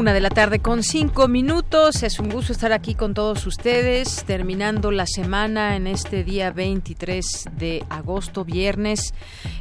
Una de la tarde con cinco minutos. Es un gusto estar aquí con todos ustedes, terminando la semana en este día 23 de agosto, viernes,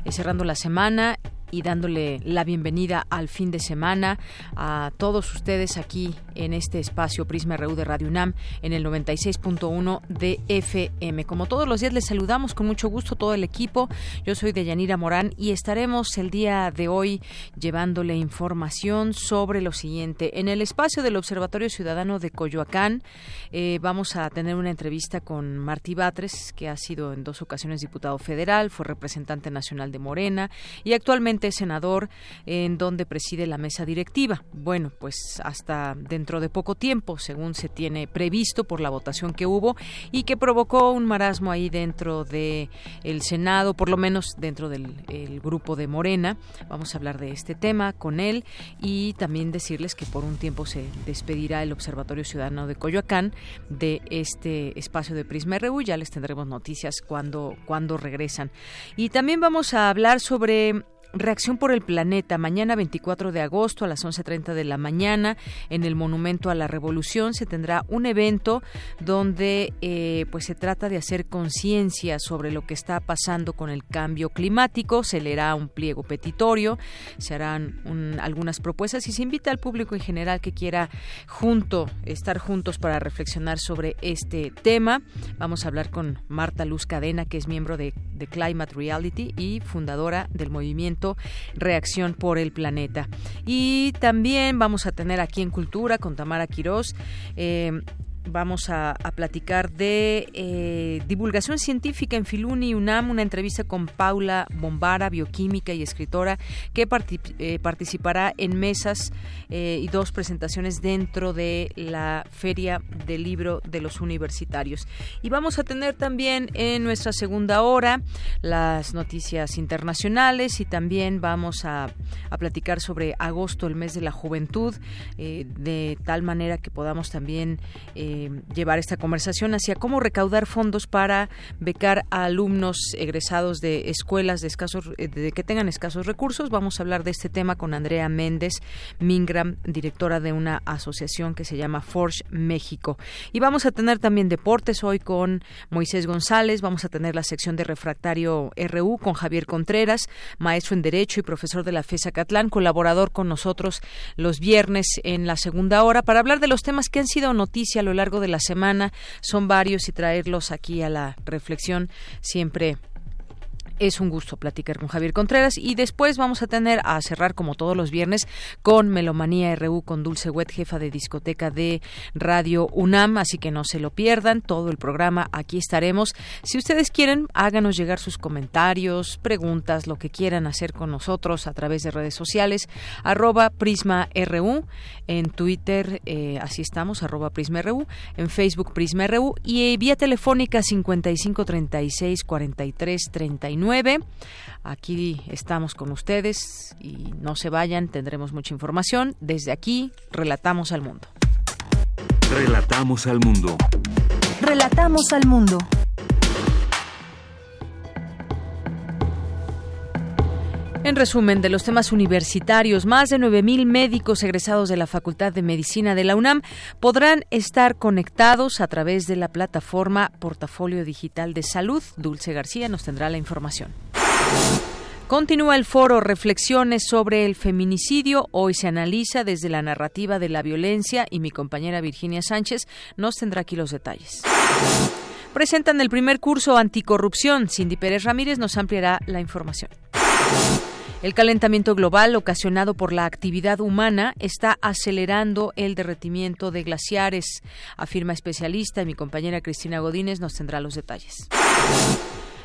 eh, cerrando la semana y dándole la bienvenida al fin de semana a todos ustedes aquí en este espacio Prisma RU de Radio UNAM en el 96.1 de FM. Como todos los días les saludamos con mucho gusto todo el equipo. Yo soy Deyanira Morán y estaremos el día de hoy llevándole información sobre lo siguiente. En el espacio del Observatorio Ciudadano de Coyoacán eh, vamos a tener una entrevista con Martí Batres, que ha sido en dos ocasiones diputado federal, fue representante nacional de Morena y actualmente senador en donde preside la mesa directiva. Bueno, pues hasta dentro de poco tiempo, según se tiene previsto por la votación que hubo y que provocó un marasmo ahí dentro de el Senado, por lo menos dentro del grupo de Morena. Vamos a hablar de este tema con él y también decirles que por un tiempo se despedirá el Observatorio Ciudadano de Coyoacán de este espacio de Prisma RU. Ya les tendremos noticias cuando, cuando regresan. Y también vamos a hablar sobre Reacción por el Planeta, mañana 24 de agosto a las 11.30 de la mañana en el Monumento a la Revolución se tendrá un evento donde eh, pues se trata de hacer conciencia sobre lo que está pasando con el cambio climático, se leerá un pliego petitorio, se harán algunas propuestas y se invita al público en general que quiera junto, estar juntos para reflexionar sobre este tema. Vamos a hablar con Marta Luz Cadena, que es miembro de, de Climate Reality y fundadora del movimiento Reacción por el Planeta. Y también vamos a tener aquí en Cultura con Tamara Quirós. Eh, vamos a, platicar de eh, divulgación científica en Filuni UNAM, una entrevista con Paula Bombara, bioquímica y escritora, que eh, participará en mesas eh, y dos presentaciones dentro de la Feria del Libro de los Universitarios. Y vamos a tener también en nuestra segunda hora las noticias internacionales y también vamos a, a platicar sobre agosto, el mes de la juventud, de tal manera que podamos también llevar esta conversación hacia cómo recaudar fondos para becar a alumnos egresados de escuelas de escasos eh, de que tengan escasos recursos. Vamos a hablar de este tema con Andrea Méndez Mingram, directora de una asociación que se llama Forge México. Y vamos a tener también deportes hoy con Moisés González, vamos a tener la sección de refractario RU con Javier Contreras, maestro en Derecho y profesor de la FESA Catlán, colaborador con nosotros los viernes en la segunda hora para hablar de los temas que han sido noticia a lo largo de la semana. Son varios y traerlos aquí a la reflexión siempre es un gusto platicar con Javier Contreras y después vamos a tener a cerrar como todos los viernes con Melomanía RU con Dulce Wet, jefa de discoteca de Radio UNAM, así que no se lo pierdan, todo el programa aquí estaremos. Si ustedes quieren, háganos llegar sus comentarios, preguntas, lo que quieran hacer con nosotros a través de redes sociales, arroba Prisma RU, en Twitter, eh, así estamos, arroba Prisma RU, en Facebook Prisma RU y vía telefónica 5536 43 39 Aquí estamos con ustedes y no se vayan, tendremos mucha información. Desde aquí, relatamos al mundo. Relatamos al mundo. Relatamos al mundo. En resumen de los temas universitarios, más de 9.000 médicos egresados de la Facultad de Medicina de la UNAM podrán estar conectados a través de la plataforma Portafolio Digital de Salud. Dulce García nos tendrá la información. Continúa el foro Reflexiones sobre el feminicidio. Hoy se analiza desde la narrativa de la violencia y mi compañera Virginia Sánchez nos tendrá aquí los detalles. Presentan el primer curso anticorrupción. Cindy Pérez Ramírez nos ampliará la información. El calentamiento global ocasionado por la actividad humana está acelerando el derretimiento de glaciares, afirma especialista y mi compañera Cristina Godínez nos tendrá los detalles.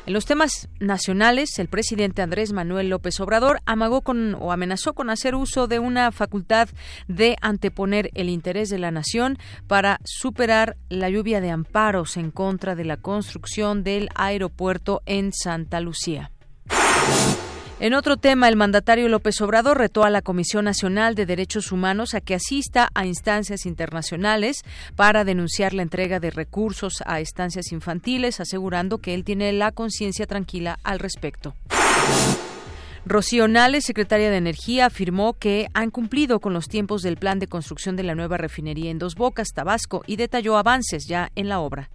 En los temas nacionales, el presidente Andrés Manuel López Obrador amagó con o amenazó con hacer uso de una facultad de anteponer el interés de la nación para superar la lluvia de amparos en contra de la construcción del aeropuerto en Santa Lucía. En otro tema, el mandatario López Obrador retó a la Comisión Nacional de Derechos Humanos a que asista a instancias internacionales para denunciar la entrega de recursos a estancias infantiles, asegurando que él tiene la conciencia tranquila al respecto. Rocío Nales, secretaria de Energía, afirmó que han cumplido con los tiempos del plan de construcción de la nueva refinería en Dos Bocas, Tabasco, y detalló avances ya en la obra.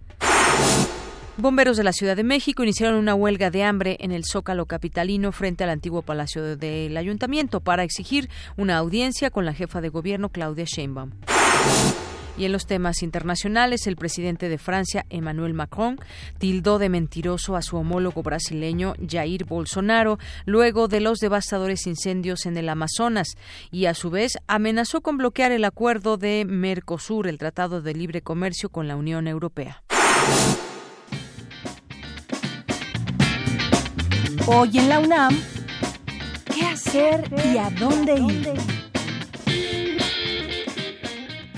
Bomberos de la Ciudad de México iniciaron una huelga de hambre en el Zócalo capitalino frente al antiguo Palacio del Ayuntamiento para exigir una audiencia con la jefa de gobierno Claudia Sheinbaum. Y en los temas internacionales, el presidente de Francia, Emmanuel Macron, tildó de mentiroso a su homólogo brasileño Jair Bolsonaro luego de los devastadores incendios en el Amazonas y a su vez amenazó con bloquear el acuerdo de Mercosur, el Tratado de Libre Comercio con la Unión Europea. Hoy en la UNAM, ¿qué hacer y a dónde ir?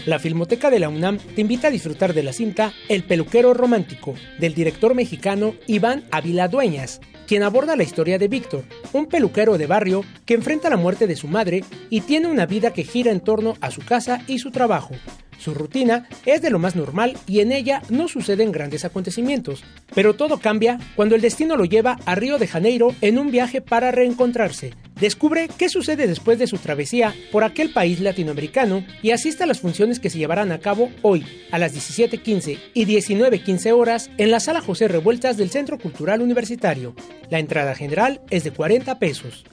La Filmoteca de la UNAM te invita a disfrutar de la cinta El peluquero romántico, del director mexicano Iván Ávila Dueñas, quien aborda la historia de Víctor, un peluquero de barrio que enfrenta la muerte de su madre y tiene una vida que gira en torno a su casa y su trabajo, su rutina es de lo más normal y en ella no suceden grandes acontecimientos, pero todo cambia cuando el destino lo lleva a Río de Janeiro en un viaje para reencontrarse. Descubre qué sucede después de su travesía por aquel país latinoamericano y asiste a las funciones que se llevarán a cabo hoy a las 17.15 y 19.15 horas en la sala José Revueltas del Centro Cultural Universitario. La entrada general es de 40 pesos.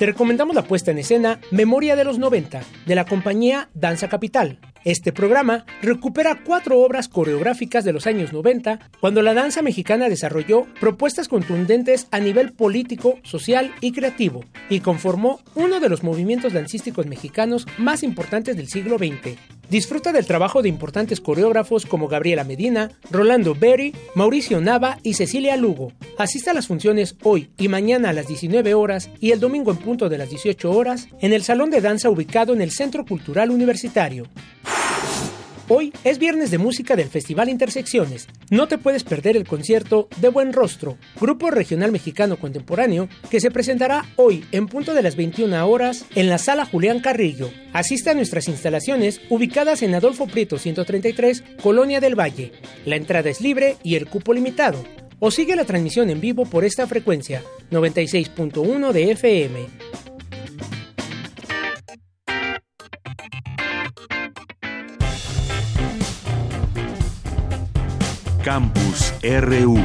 Te recomendamos la puesta en escena Memoria de los 90 de la compañía Danza Capital. Este programa recupera cuatro obras coreográficas de los años 90, cuando la danza mexicana desarrolló propuestas contundentes a nivel político, social y creativo, y conformó uno de los movimientos dancísticos mexicanos más importantes del siglo XX. Disfruta del trabajo de importantes coreógrafos como Gabriela Medina, Rolando Berry, Mauricio Nava y Cecilia Lugo. Asista a las funciones hoy y mañana a las 19 horas y el domingo en punto de las 18 horas en el Salón de Danza ubicado en el Centro Cultural Universitario. Hoy es viernes de música del Festival Intersecciones. No te puedes perder el concierto De Buen Rostro, grupo regional mexicano contemporáneo, que se presentará hoy en punto de las 21 horas en la sala Julián Carrillo. Asista a nuestras instalaciones ubicadas en Adolfo Prieto 133, Colonia del Valle. La entrada es libre y el cupo limitado. O sigue la transmisión en vivo por esta frecuencia, 96.1 de FM. Campus RU.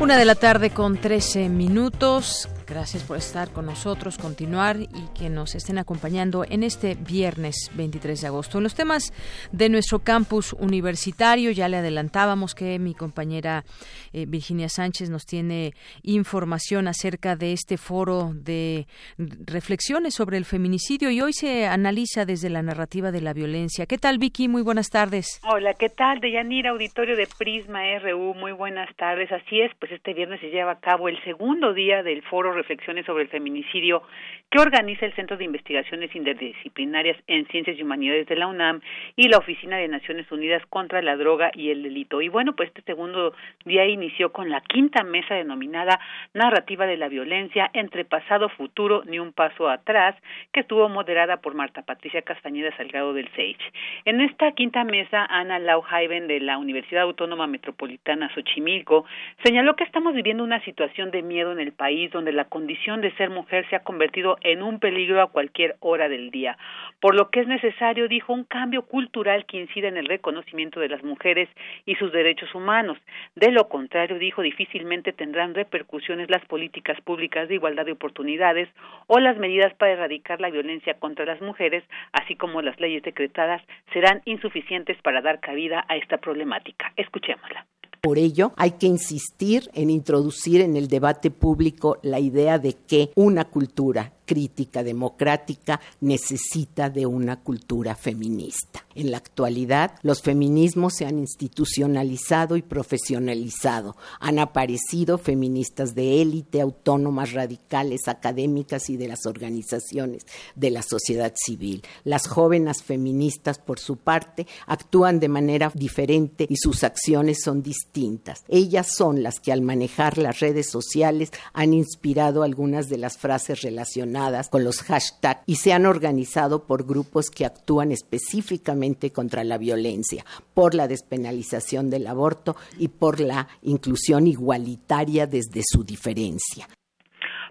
Una de la tarde con 13 minutos. Gracias por estar con nosotros, continuar y que nos estén acompañando en este viernes 23 de agosto. En los temas de nuestro campus universitario, ya le adelantábamos que mi compañera eh, Virginia Sánchez nos tiene información acerca de este foro de reflexiones sobre el feminicidio y hoy se analiza desde la narrativa de la violencia. ¿Qué tal, Vicky? Muy buenas tardes. Hola, ¿qué tal? Deyanira, auditorio de Prisma RU. Muy buenas tardes. Así es, pues este viernes se lleva a cabo el segundo día del foro reflexiones sobre el feminicidio que organiza el Centro de Investigaciones Interdisciplinarias en Ciencias y Humanidades de la UNAM y la Oficina de Naciones Unidas contra la Droga y el Delito. Y bueno, pues este segundo día inició con la quinta mesa denominada Narrativa de la Violencia entre pasado, futuro, ni un paso atrás, que estuvo moderada por Marta Patricia Castañeda Salgado del SEICH. En esta quinta mesa, Ana Lauhaiben de la Universidad Autónoma Metropolitana Xochimilco señaló que estamos viviendo una situación de miedo en el país donde la condición de ser mujer se ha convertido en un peligro a cualquier hora del día, por lo que es necesario, dijo, un cambio cultural que incida en el reconocimiento de las mujeres y sus derechos humanos. De lo contrario, dijo, difícilmente tendrán repercusiones las políticas públicas de igualdad de oportunidades o las medidas para erradicar la violencia contra las mujeres, así como las leyes decretadas, serán insuficientes para dar cabida a esta problemática. Escuchémosla Por ello, hay que insistir en introducir en el debate público la idea de que una cultura crítica democrática necesita de una cultura feminista. En la actualidad, los feminismos se han institucionalizado y profesionalizado. Han aparecido feministas de élite, autónomas, radicales, académicas y de las organizaciones de la sociedad civil. Las jóvenes feministas, por su parte, actúan de manera diferente y sus acciones son distintas. Ellas son las que al manejar las redes sociales han inspirado algunas de las frases relacionadas con los hashtags y se han organizado por grupos que actúan específicamente contra la violencia, por la despenalización del aborto y por la inclusión igualitaria desde su diferencia.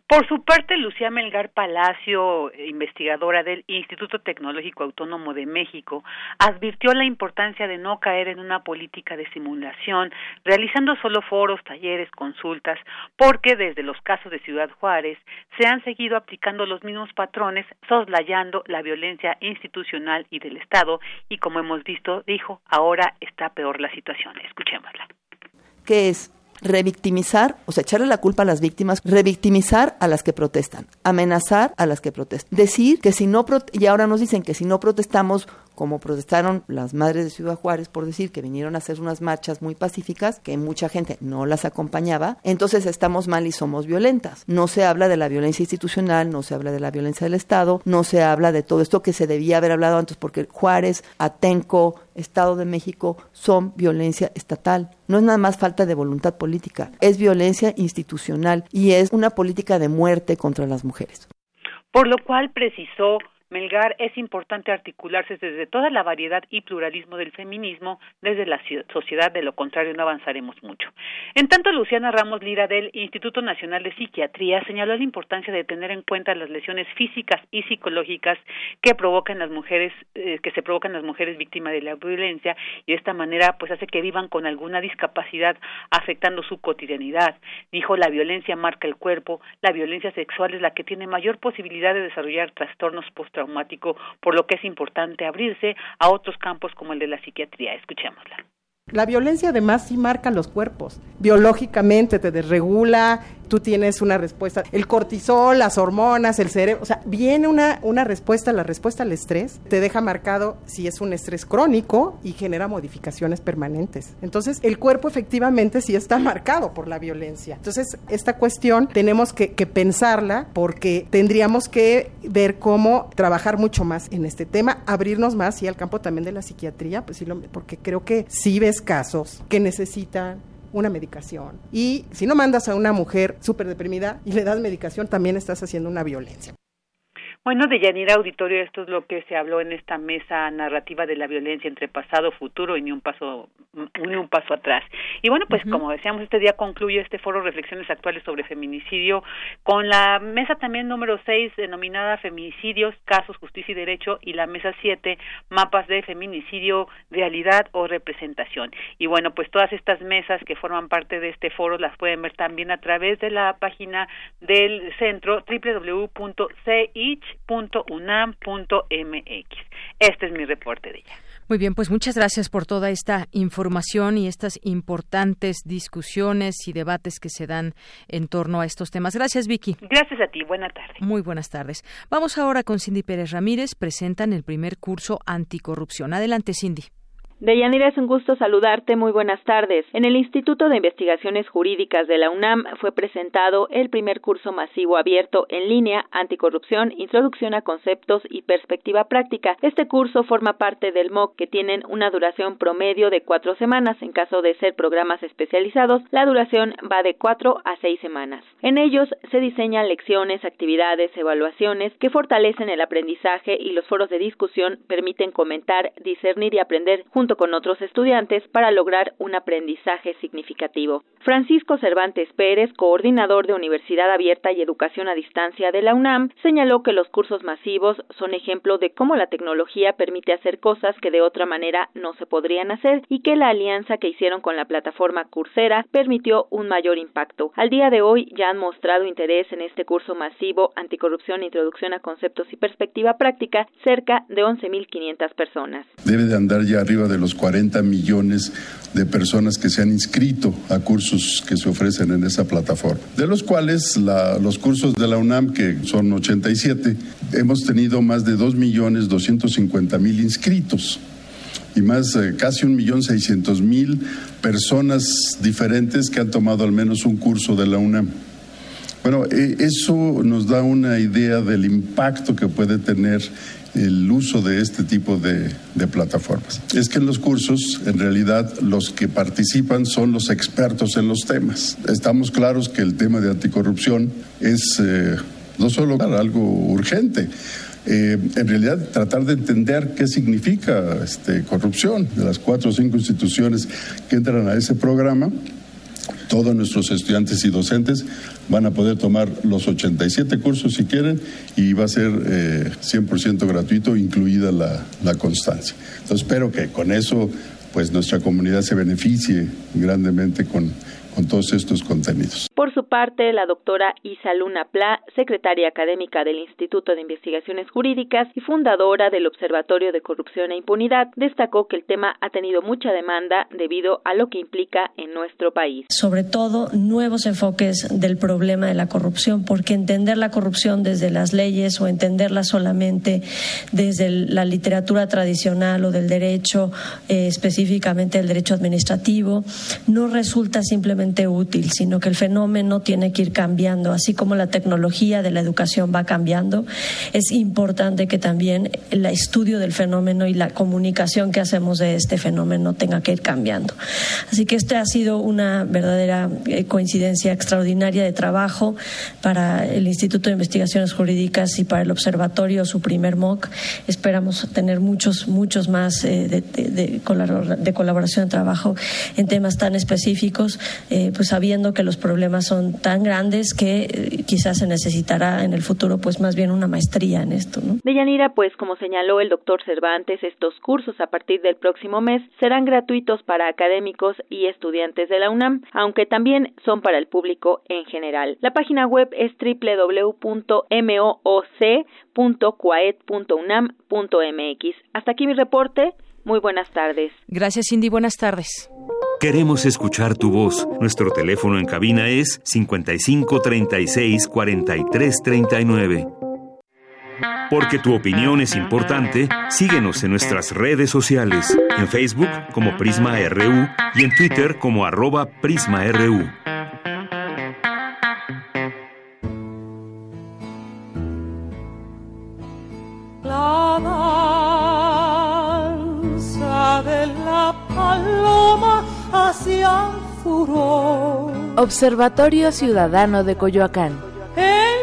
Por su parte, Lucía Melgar Palacio, investigadora del Instituto Tecnológico Autónomo de México, advirtió la importancia de no caer en una política de simulación, realizando solo foros, talleres, consultas, porque desde los casos de Ciudad Juárez se han seguido aplicando los mismos patrones, soslayando la violencia institucional y del Estado, y como hemos visto, dijo, ahora está peor la situación. Escuchémosla. ¿Qué es? Revictimizar, o sea, echarle la culpa a las víctimas, revictimizar a las que protestan, amenazar a las que protestan, decir que si no, y ahora nos dicen que si no protestamos como protestaron las madres de Ciudad Juárez por decir que vinieron a hacer unas marchas muy pacíficas, que mucha gente no las acompañaba, entonces estamos mal y somos violentas. No se habla de la violencia institucional, no se habla de la violencia del Estado, no se habla de todo esto que se debía haber hablado antes, porque Juárez, Atenco, Estado de México son violencia estatal. No es nada más falta de voluntad política, es violencia institucional y es una política de muerte contra las mujeres. Por lo cual precisó Melgar es importante articularse desde toda la variedad y pluralismo del feminismo desde la sociedad, de lo contrario no avanzaremos mucho. En tanto, Luciana Ramos Lira del Instituto Nacional de Psiquiatría señaló la importancia de tener en cuenta las lesiones físicas y psicológicas que provocan las mujeres, eh, que se provocan las mujeres víctimas de la violencia y de esta manera pues hace que vivan con alguna discapacidad afectando su cotidianidad. Dijo la violencia marca el cuerpo, la violencia sexual es la que tiene mayor posibilidad de desarrollar trastornos post traumático, por lo que es importante abrirse a otros campos como el de la psiquiatría. Escuchémosla. La violencia además sí marca los cuerpos. Biológicamente te desregula, tú tienes una respuesta. El cortisol, las hormonas, el cerebro, o sea, viene una, una respuesta, la respuesta al estrés te deja marcado si es un estrés crónico y genera modificaciones permanentes. Entonces, el cuerpo efectivamente sí está marcado por la violencia. Entonces, esta cuestión tenemos que, pensarla porque tendríamos que ver cómo trabajar mucho más en este tema, abrirnos más y al campo también de la psiquiatría, pues sí, porque creo que sí ves casos que necesitan una medicación. Y si no mandas a una mujer súper deprimida y le das medicación, también estás haciendo una violencia. Bueno, de Yanira Auditorio, esto es lo que se habló en esta mesa narrativa de la violencia entre pasado, futuro y ni un paso, ni un paso atrás. Y bueno, pues como decíamos, este día concluye este foro Reflexiones Actuales sobre Feminicidio con la mesa también número 6 denominada Feminicidios, Casos, Justicia y Derecho y la mesa 7 Mapas de Feminicidio, Realidad o Representación. Y bueno, pues todas estas mesas que forman parte de este foro las pueden ver también a través de la página del centro www.ch .unam.mx. Este es mi reporte de ella. Muy bien, pues muchas gracias por toda esta información y estas importantes discusiones y debates que se dan en torno a estos temas. Gracias, Vicky. Gracias a ti. Buenas tardes. Muy buenas tardes. Vamos ahora con Cindy Pérez Ramírez. Presentan el primer curso anticorrupción. Adelante, Cindy. Deyanira, es un gusto saludarte. Muy buenas tardes. En el Instituto de Investigaciones Jurídicas de la UNAM fue presentado el primer curso masivo abierto en línea Anticorrupción, Introducción a Conceptos y Perspectiva Práctica. Este curso forma parte del MOOC que tienen una duración promedio de cuatro semanas. En caso de ser programas especializados, la duración va de cuatro a seis semanas. En ellos se diseñan lecciones, actividades, evaluaciones que fortalecen el aprendizaje y los foros de discusión permiten comentar, discernir y aprender con otros estudiantes para lograr un aprendizaje significativo. Francisco Cervantes Pérez, coordinador de Universidad Abierta y Educación a Distancia de la UNAM, señaló que los cursos masivos son ejemplo de cómo la tecnología permite hacer cosas que de otra manera no se podrían hacer y que la alianza que hicieron con la plataforma Coursera permitió un mayor impacto. Al día de hoy ya han mostrado interés en este curso masivo Anticorrupción, Introducción a Conceptos y Perspectiva Práctica cerca de 11.500 personas. Debe de andar ya arriba de de los 40 millones de personas que se han inscrito a cursos que se ofrecen en esa plataforma, de los cuales los cursos de la UNAM, que son 87, hemos tenido más de 2.250.000 inscritos y más eh, casi un millón seiscientos mil personas diferentes que han tomado al menos un curso de la UNAM. Bueno, e, eso nos da una idea del impacto que puede tener el uso de este tipo de, plataformas. Es que en los cursos, en realidad, los que participan son los expertos en los temas. Estamos claros que el tema de anticorrupción es eh, no solo algo urgente, eh, en realidad tratar de entender qué significa este, corrupción de las cuatro o cinco instituciones que entran a ese programa. Todos nuestros estudiantes y docentes van a poder tomar los 87 cursos si quieren y va a ser eh, 100% gratuito, incluida la, la constancia. Entonces espero que con eso pues nuestra comunidad se beneficie grandemente con con todos estos contenidos. Por su parte, la doctora Isa Luna Pla, secretaria académica del Instituto de Investigaciones Jurídicas y fundadora del Observatorio de Corrupción e Impunidad, destacó que el tema ha tenido mucha demanda debido a lo que implica en nuestro país. Sobre todo, nuevos enfoques del problema de la corrupción, porque entender la corrupción desde las leyes o entenderla solamente desde la literatura tradicional o del derecho, eh, específicamente el derecho administrativo, no resulta simplemente útil, sino que el fenómeno tiene que ir cambiando, así como la tecnología de la educación va cambiando. Es importante que también el estudio del fenómeno y la comunicación que hacemos de este fenómeno tenga que ir cambiando. Así que esta ha sido una verdadera eh, coincidencia extraordinaria de trabajo para el Instituto de Investigaciones Jurídicas y para el Observatorio, su primer MOOC. Esperamos tener muchos, muchos más eh, de, de, colaboración de trabajo en temas tan específicos. Eh, pues sabiendo que los problemas son tan grandes que eh, quizás se necesitará en el futuro pues más bien una maestría en esto. ¿no? Deyanira, pues como señaló el doctor Cervantes, estos cursos a partir del próximo mes serán gratuitos para académicos y estudiantes de la UNAM, aunque también son para el público en general. La página web es www.mooc.coaed.unam.mx. Hasta aquí mi reporte. Muy buenas tardes. Gracias, Cindy. Buenas tardes. Queremos escuchar tu voz. Nuestro teléfono en cabina es 55 36 43 39. Porque tu opinión es importante, síguenos en nuestras redes sociales, en Facebook como Prisma RU y en Twitter como arroba PrismaRU. La de la paloma hacia furor. Observatorio Ciudadano de Coyoacán. En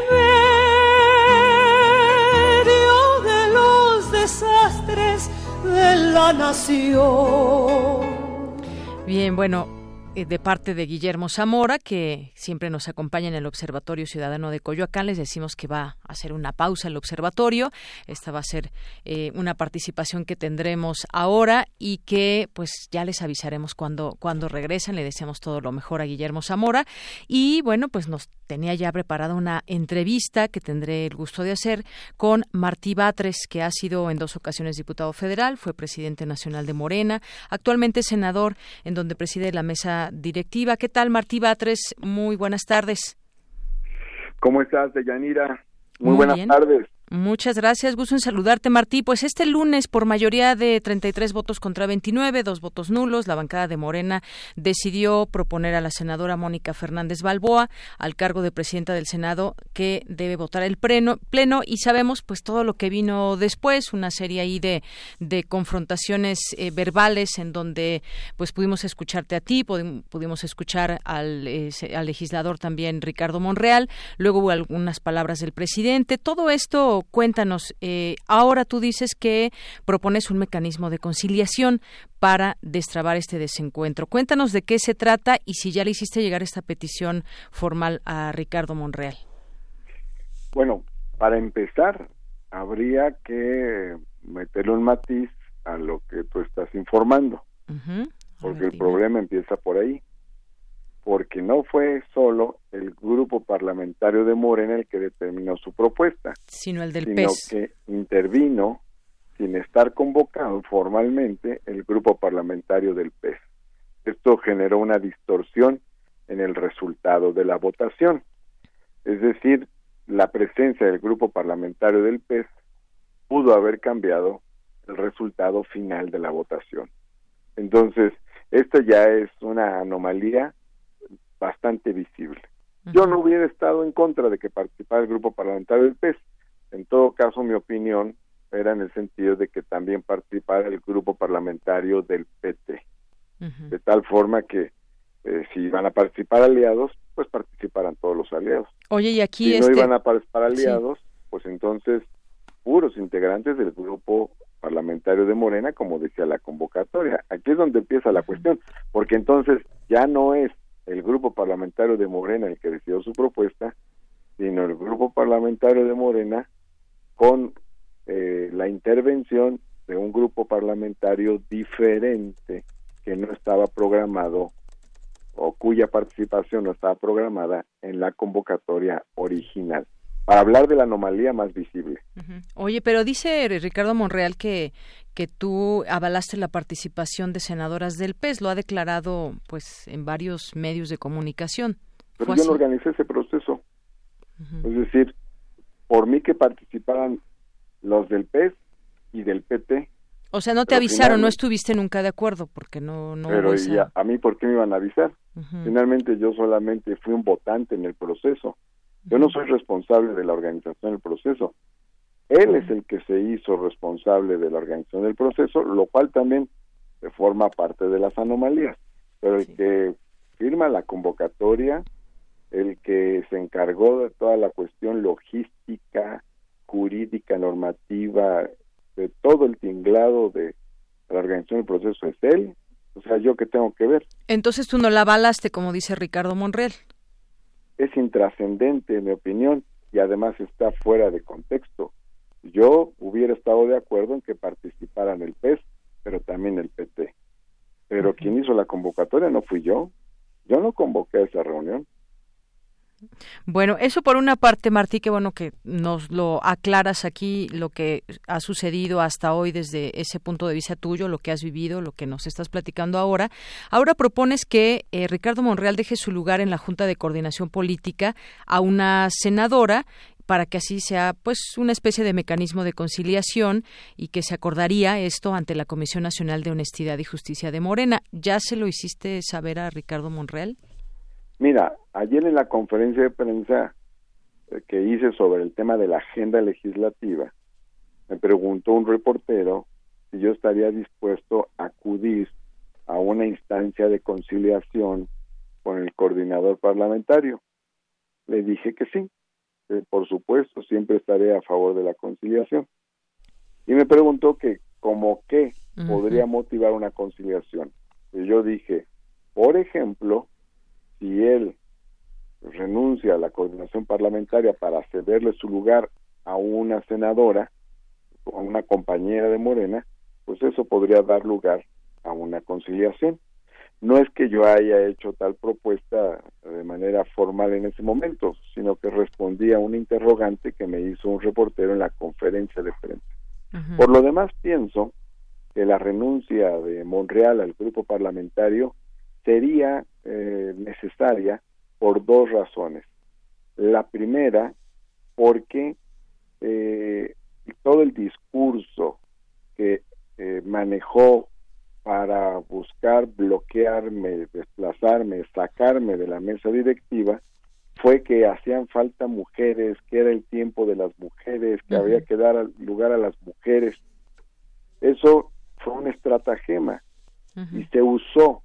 medio de los desastres de la nación. Bien, bueno, de parte de Guillermo Zamora, que siempre nos acompaña en el Observatorio Ciudadano de Coyoacán. Les decimos que va a hacer una pausa el observatorio. Esta va a ser eh, una participación que tendremos ahora y que pues ya les avisaremos cuando, cuando regresen. Le deseamos todo lo mejor a Guillermo Zamora. Y bueno, pues nos tenía ya preparada una entrevista que tendré el gusto de hacer con Martí Batres, que ha sido en dos ocasiones diputado federal, fue presidente nacional de Morena, actualmente senador en donde preside la mesa directiva. ¿Qué tal, Martí Batres? Muy buenas tardes. ¿Cómo estás, Deyanira? Muy, buenas tardes. Muchas gracias, gusto en saludarte, Martí. Pues este lunes, por mayoría de 33 votos contra 29, dos votos nulos, la bancada de Morena decidió proponer a la senadora Mónica Fernández Balboa al cargo de presidenta del Senado que debe votar el pleno, pleno y sabemos pues todo lo que vino después, una serie ahí de, de confrontaciones eh, verbales en donde pues pudimos escucharte a ti, pudimos escuchar al, al legislador también Ricardo Monreal, luego hubo algunas palabras del presidente, todo esto cuéntanos, eh, ahora tú dices que propones un mecanismo de conciliación para destrabar este desencuentro. Cuéntanos de qué se trata y si ya le hiciste llegar esta petición formal a Ricardo Monreal. Bueno, para empezar, habría que meterle un matiz a lo que tú estás informando, porque el problema empieza por ahí porque no fue solo el grupo parlamentario de Morena el que determinó su propuesta, sino el del sino que intervino sin estar convocado formalmente el grupo parlamentario del PES. Esto generó una distorsión en el resultado de la votación. Es decir, la presencia del grupo parlamentario del PES pudo haber cambiado el resultado final de la votación. Entonces, esto ya es una anomalía bastante visible. Yo no hubiera estado en contra de que participara el grupo parlamentario del PES. En todo caso, mi opinión era en el sentido de que también participara el grupo parlamentario del PT. De tal forma que eh, si iban a participar aliados, pues participaran todos los aliados. Oye, y aquí si no este iban a participar aliados, pues entonces puros integrantes del grupo parlamentario de Morena, como decía la convocatoria. Aquí es donde empieza la cuestión, porque entonces ya no es el grupo parlamentario de Morena el que decidió su propuesta, sino el grupo parlamentario de Morena con eh, la intervención de un grupo parlamentario diferente que no estaba programado o cuya participación no estaba programada en la convocatoria original para hablar de la anomalía más visible. Oye, pero dice Ricardo Monreal que, que tú avalaste la participación de senadoras del PES, lo ha declarado pues en varios medios de comunicación. Pero yo no organicé ese proceso. Es decir, por mí que participaran los del PES y del PT. O sea, no te avisaron, no estuviste nunca de acuerdo porque no... no pero a mí, ¿por qué me iban a avisar? Finalmente yo solamente fui un votante en el proceso yo no soy responsable de la organización del proceso. Él es el que se hizo responsable de la organización del proceso, lo cual también forma parte de las anomalías. Pero el que firma la convocatoria, el que se encargó de toda la cuestión logística, jurídica, normativa, de todo el tinglado de la organización del proceso es él. O sea, yo qué tengo que ver. Entonces tú no la avalaste, como dice Ricardo Monreal es intrascendente en mi opinión y además está fuera de contexto. Yo hubiera estado de acuerdo en que participaran el PES, pero también el PT. Pero quien hizo la convocatoria no fui yo. Yo no convoqué a esa reunión. Bueno, eso por una parte, Martí, que bueno que nos lo aclaras aquí, lo que ha sucedido hasta hoy desde ese punto de vista tuyo, lo que has vivido, lo que nos estás platicando ahora. Ahora propones que eh, Ricardo Monreal deje su lugar en la Junta de Coordinación Política a una senadora para que así sea pues una especie de mecanismo de conciliación y que se acordaría esto ante la Comisión Nacional de Honestidad y Justicia de Morena. ¿Ya se lo hiciste saber a Ricardo Monreal? Mira, ayer en la conferencia de prensa eh, que hice sobre el tema de la agenda legislativa, me preguntó un reportero si yo estaría dispuesto a acudir a una instancia de conciliación con el coordinador parlamentario. Le dije que sí, que por supuesto siempre estaré a favor de la conciliación. Y me preguntó que como qué podría motivar una conciliación. Y yo dije, por ejemplo, si él renuncia a la coordinación parlamentaria para cederle su lugar a una senadora o a una compañera de Morena, pues eso podría dar lugar a una conciliación. No es que yo haya hecho tal propuesta de manera formal en ese momento, sino que respondí a un interrogante que me hizo un reportero en la conferencia de prensa. Por lo demás, pienso que la renuncia de Monreal al grupo parlamentario sería eh, necesaria por dos razones. La primera, porque eh, todo el discurso que eh, manejó para buscar bloquearme, desplazarme, sacarme de la mesa directiva, fue que hacían falta mujeres, que era el tiempo de las mujeres, que había que dar lugar a las mujeres. Eso fue un estratagema y se usó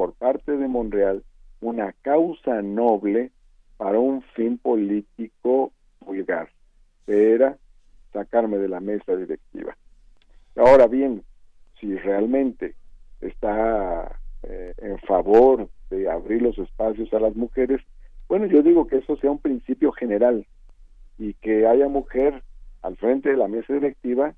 por parte de Monreal una causa noble para un fin político vulgar, que era sacarme de la mesa directiva. Ahora bien, si realmente está eh, en favor de abrir los espacios a las mujeres, bueno, yo digo que eso sea un principio general y que haya mujer al frente de la mesa directiva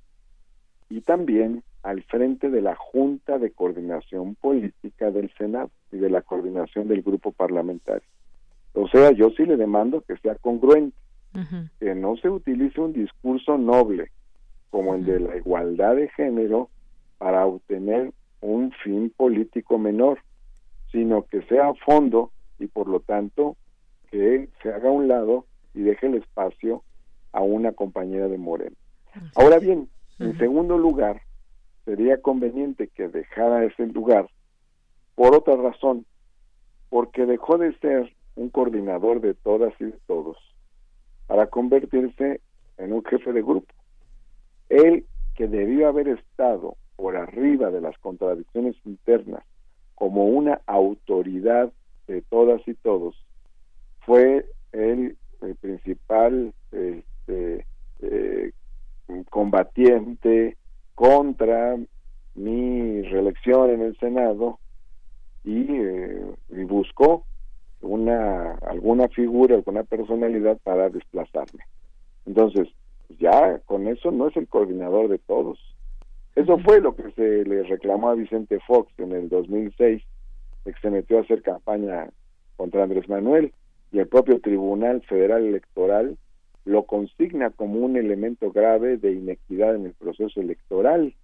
y también al frente de la Junta de Coordinación Política del Senado y de la coordinación del grupo parlamentario. O sea, yo sí le demando que sea congruente, que no se utilice un discurso noble como el de la igualdad de género para obtener un fin político menor, sino que sea a fondo y por lo tanto que se haga a un lado y deje el espacio a una compañera de Moreno. Ahora bien, en segundo lugar, sería conveniente que dejara ese lugar por otra razón, porque dejó de ser un coordinador de todas y todos para convertirse en un jefe de grupo. Él, que debió haber estado por arriba de las contradicciones internas como una autoridad de todas y todos, fue el, principal este, eh, combatiente contra mi reelección en el Senado y, eh, y buscó una alguna figura, alguna personalidad para desplazarme. Entonces, ya con eso no es el coordinador de todos. Eso fue lo que se le reclamó a Vicente Fox en el 2006, que se metió a hacer campaña contra Andrés Manuel y el propio Tribunal Federal Electoral lo consigna como un elemento grave de inequidad en el proceso electoral.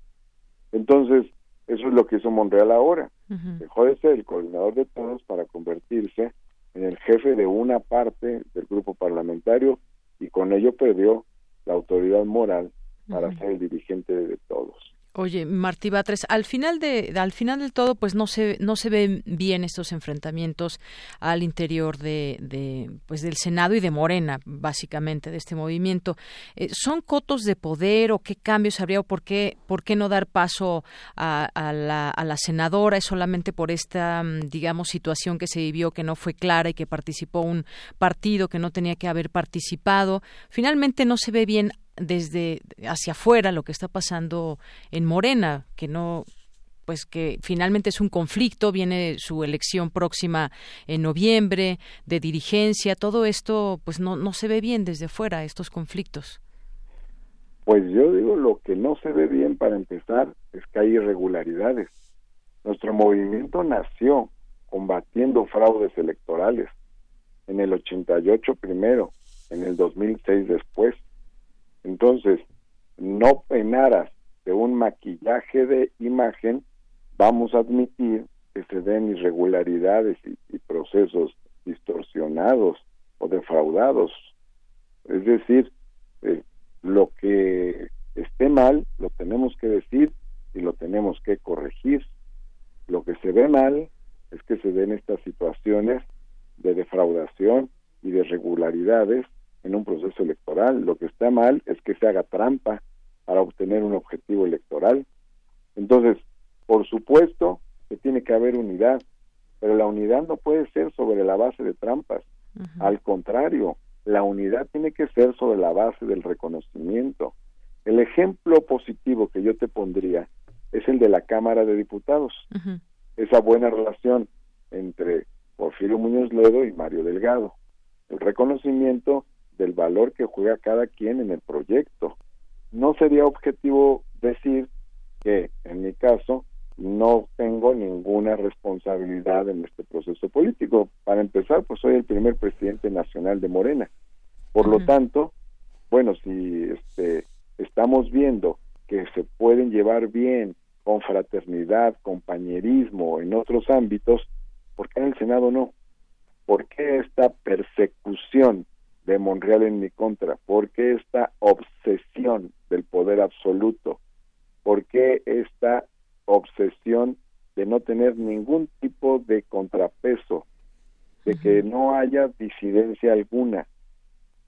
Entonces, eso es lo que hizo Monreal ahora. Dejó de ser el coordinador de todos para convertirse en el jefe de una parte del grupo parlamentario y con ello perdió la autoridad moral para ser el dirigente de todos. Oye, Martí Batres, al final de al final del todo, pues no se no se ven bien estos enfrentamientos al interior de, de pues del Senado y de Morena, básicamente de este movimiento. Eh, ¿Son cotos de poder o qué cambios habría o por qué por qué no dar paso a, la, a la senadora? Es solamente por esta mm, digamos situación que se vivió que no fue clara y que participó un partido que no tenía que haber participado. Finalmente no se ve bien desde hacia afuera lo que está pasando en Morena, que no pues que finalmente es un conflicto, viene su elección próxima en noviembre, de dirigencia, todo esto pues no, no se ve bien desde afuera, estos conflictos. Pues yo digo, lo que no se ve bien para empezar es que hay irregularidades. Nuestro movimiento nació combatiendo fraudes electorales, en el 88 primero, en el 2006 después, entonces, no penaras de un maquillaje de imagen, vamos a admitir que se den irregularidades y, procesos distorsionados o defraudados. Es decir, eh, lo que esté mal lo tenemos que decir y lo tenemos que corregir. Lo que se ve mal es que se den estas situaciones de defraudación y de irregularidades en un proceso electoral. Lo que está mal es que se haga trampa para obtener un objetivo electoral. Entonces, por supuesto que tiene que haber unidad, pero la unidad no puede ser sobre la base de trampas. Al contrario, la unidad tiene que ser sobre la base del reconocimiento. El ejemplo positivo que yo te pondría es el de la Cámara de Diputados. Esa buena relación entre Porfirio Muñoz Ledo y Mario Delgado. El reconocimiento del valor que juega cada quien en el proyecto. No sería objetivo decir que, en mi caso, no tengo ninguna responsabilidad en este proceso político. Para empezar, pues soy el primer presidente nacional de Morena. Por lo tanto, bueno, si este, estamos viendo que se pueden llevar bien con fraternidad, compañerismo en otros ámbitos, ¿por qué en el Senado no? ¿Por qué esta persecución de Monreal en mi contra? ¿Por qué esta obsesión del poder absoluto? ¿Por qué esta obsesión de no tener ningún tipo de contrapeso, de que no haya disidencia alguna?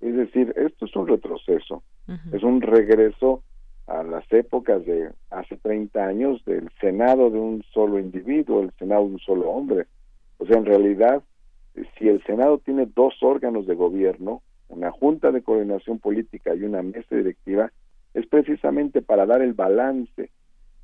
Es decir, esto es un retroceso, es un regreso a las épocas de hace 30 años del Senado de un solo individuo, el Senado de un solo hombre. O sea, en realidad, si el Senado tiene dos órganos de gobierno, una junta de coordinación política y una mesa directiva, es precisamente para dar el balance.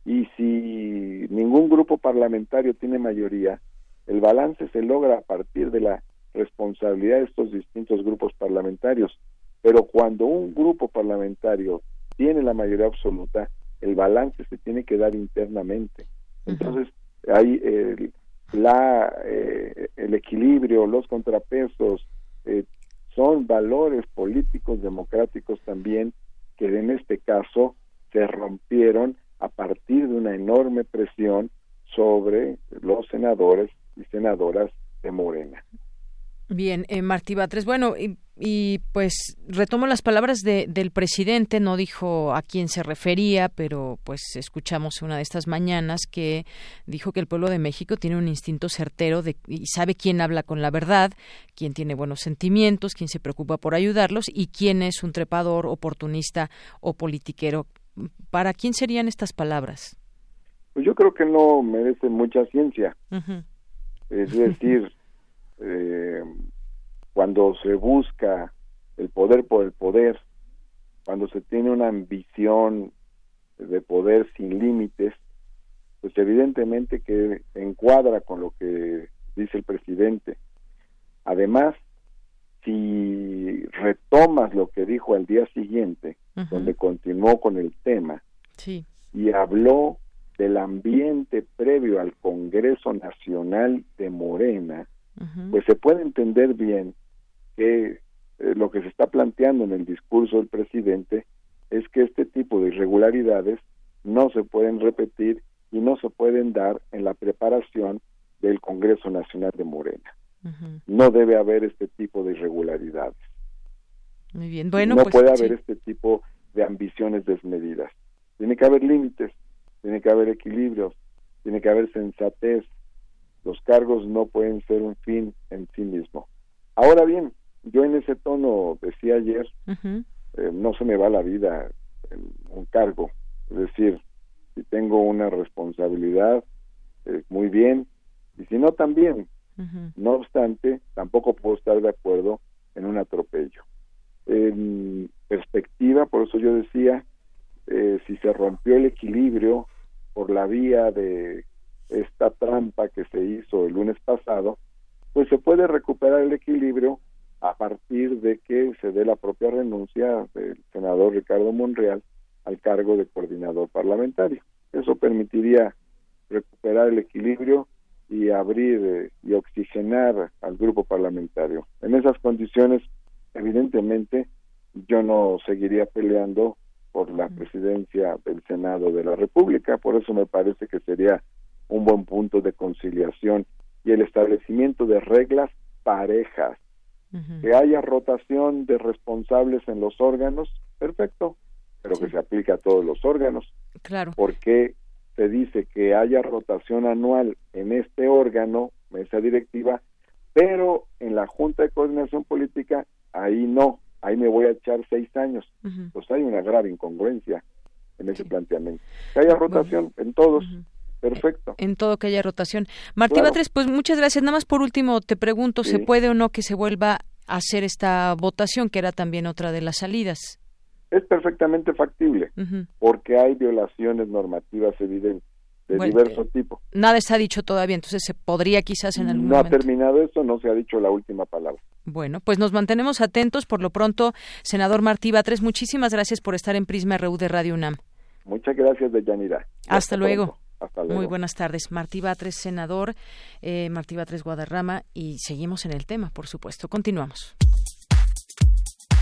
Y si ningún grupo parlamentario tiene mayoría, el balance se logra a partir de la responsabilidad de estos distintos grupos parlamentarios. Pero cuando un grupo parlamentario tiene la mayoría absoluta, el balance se tiene que dar internamente. Entonces, hay el, la, eh, el equilibrio, los contrapesos, eh, son valores políticos democráticos también que en este caso se rompieron a partir de una enorme presión sobre los senadores y senadoras de Morena. Bien, eh, Martí Batres. Bueno, y, pues retomo las palabras de, del presidente, no dijo a quién se refería, pero pues escuchamos una de estas mañanas que dijo que el pueblo de México tiene un instinto certero de, y sabe quién habla con la verdad, quién tiene buenos sentimientos, quién se preocupa por ayudarlos y quién es un trepador, oportunista o politiquero. ¿Para quién serían estas palabras? Pues yo creo que no merece mucha ciencia. Es decir, eh, cuando se busca el poder por el poder, cuando se tiene una ambición de poder sin límites, pues evidentemente que encuadra con lo que dice el presidente. Además, si retomas lo que dijo al día siguiente, donde continuó con el tema, y habló del ambiente previo al Congreso Nacional de Morena, pues se puede entender bien que eh, lo que se está planteando en el discurso del presidente es que este tipo de irregularidades no se pueden repetir y no se pueden dar en la preparación del Congreso Nacional de Morena. No debe haber este tipo de irregularidades. Muy bien, bueno, no pues, puede haber este tipo de ambiciones desmedidas. Tiene que haber límites, tiene que haber equilibrios, tiene que haber sensatez. Los cargos no pueden ser un fin en sí mismo. Ahora bien, yo en ese tono decía ayer, eh, no se me va la vida en un cargo. Es decir, si tengo una responsabilidad, eh, muy bien, y si no, también. No obstante, tampoco puedo estar de acuerdo en un atropello. En perspectiva, por eso yo decía, eh, si se rompió el equilibrio por la vía de esta trampa que se hizo el lunes pasado, pues se puede recuperar el equilibrio a partir de que se dé la propia renuncia del senador Ricardo Monreal al cargo de coordinador parlamentario. Eso permitiría recuperar el equilibrio y abrir eh, y oxigenar al grupo parlamentario. En esas condiciones, evidentemente, yo no seguiría peleando por la presidencia del Senado de la República, por eso me parece que sería un buen punto de conciliación y el establecimiento de reglas parejas que haya rotación de responsables en los órganos, perfecto, pero que se aplique a todos los órganos. Claro. Porque se dice que haya rotación anual en este órgano, mesa directiva, pero en la Junta de Coordinación Política, ahí no, ahí me voy a echar seis años. Pues hay una grave incongruencia en ese planteamiento. Que haya rotación en todos. Perfecto. En todo que haya rotación. Martí Batres, pues muchas gracias. Nada más por último te pregunto, ¿se puede o no que se vuelva a hacer esta votación, que era también otra de las salidas? Es perfectamente factible, porque hay violaciones normativas evidentes de diverso eh, tipo. Nada está dicho todavía, entonces se podría quizás en algún no momento. ha terminado eso, no se ha dicho la última palabra. Bueno, pues nos mantenemos atentos. Por lo pronto, senador Martí Batres, muchísimas gracias por estar en Prisma RU de Radio UNAM. Muchas gracias, Deyanira. Hasta, Hasta luego. Hasta luego. Muy buenas tardes. Martí Batres, senador, eh, Martí Batres Guadarrama, y seguimos en el tema, por supuesto. Continuamos.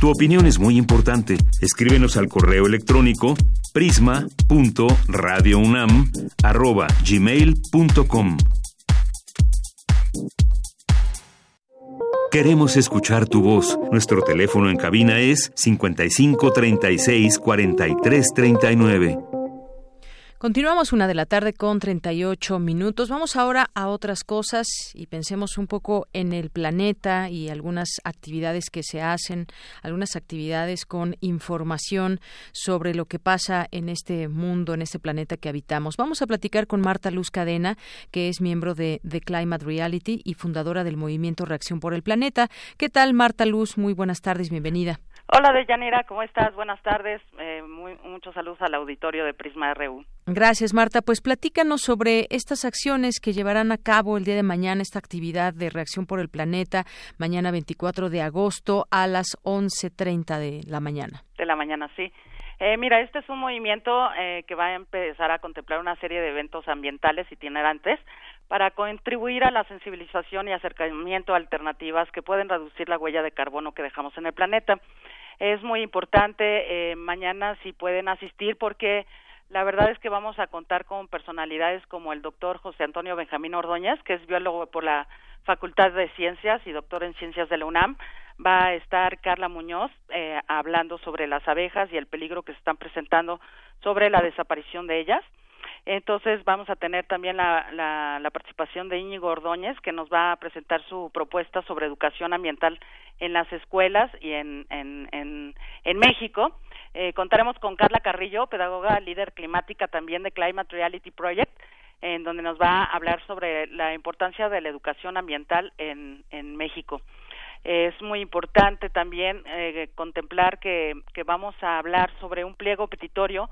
Tu opinión es muy importante. Escríbenos al correo electrónico prisma.radiounam@gmail.com. Queremos escuchar tu voz. Nuestro teléfono en cabina es 55 36 43 39. Continuamos una de la tarde con 38 minutos. Vamos ahora a otras cosas y pensemos un poco en el planeta y algunas actividades que se hacen, algunas actividades con información sobre lo que pasa en este mundo, en este planeta que habitamos. Vamos a platicar con Marta Luz Cadena, que es miembro de The Climate Reality y fundadora del movimiento Reacción por el Planeta. ¿Qué tal, Marta Luz? Muy buenas tardes, bienvenida. Hola, Deyanira, ¿cómo estás? Buenas tardes. Eh, muy, muchos saludos al auditorio de Prisma RU. Gracias, Marta. Pues platícanos sobre estas acciones que llevarán a cabo el día de mañana, esta actividad de reacción por el planeta, mañana 24 de agosto a las 11.30 de la mañana. De la mañana, sí. Eh, mira, este es un movimiento eh, que va a empezar a contemplar una serie de eventos ambientales itinerantes para contribuir a la sensibilización y acercamiento a alternativas que pueden reducir la huella de carbono que dejamos en el planeta. Es muy importante eh, mañana si pueden asistir porque la verdad es que vamos a contar con personalidades como el doctor José Antonio Benjamín Ordóñez, que es biólogo por la Facultad de Ciencias y doctor en Ciencias de la UNAM. Va a estar Carla Muñoz eh, hablando sobre las abejas y el peligro que se están presentando sobre la desaparición de ellas. Entonces vamos a tener también la, la, participación de Íñigo Ordóñez, que nos va a presentar su propuesta sobre educación ambiental en las escuelas y en, en, en, en México. Eh, contaremos con Carla Carrillo, pedagoga líder climática también de Climate Reality Project, en donde nos va a hablar sobre la importancia de la educación ambiental en, en México. Es muy importante también eh, contemplar que, que, vamos a hablar sobre un pliego petitorio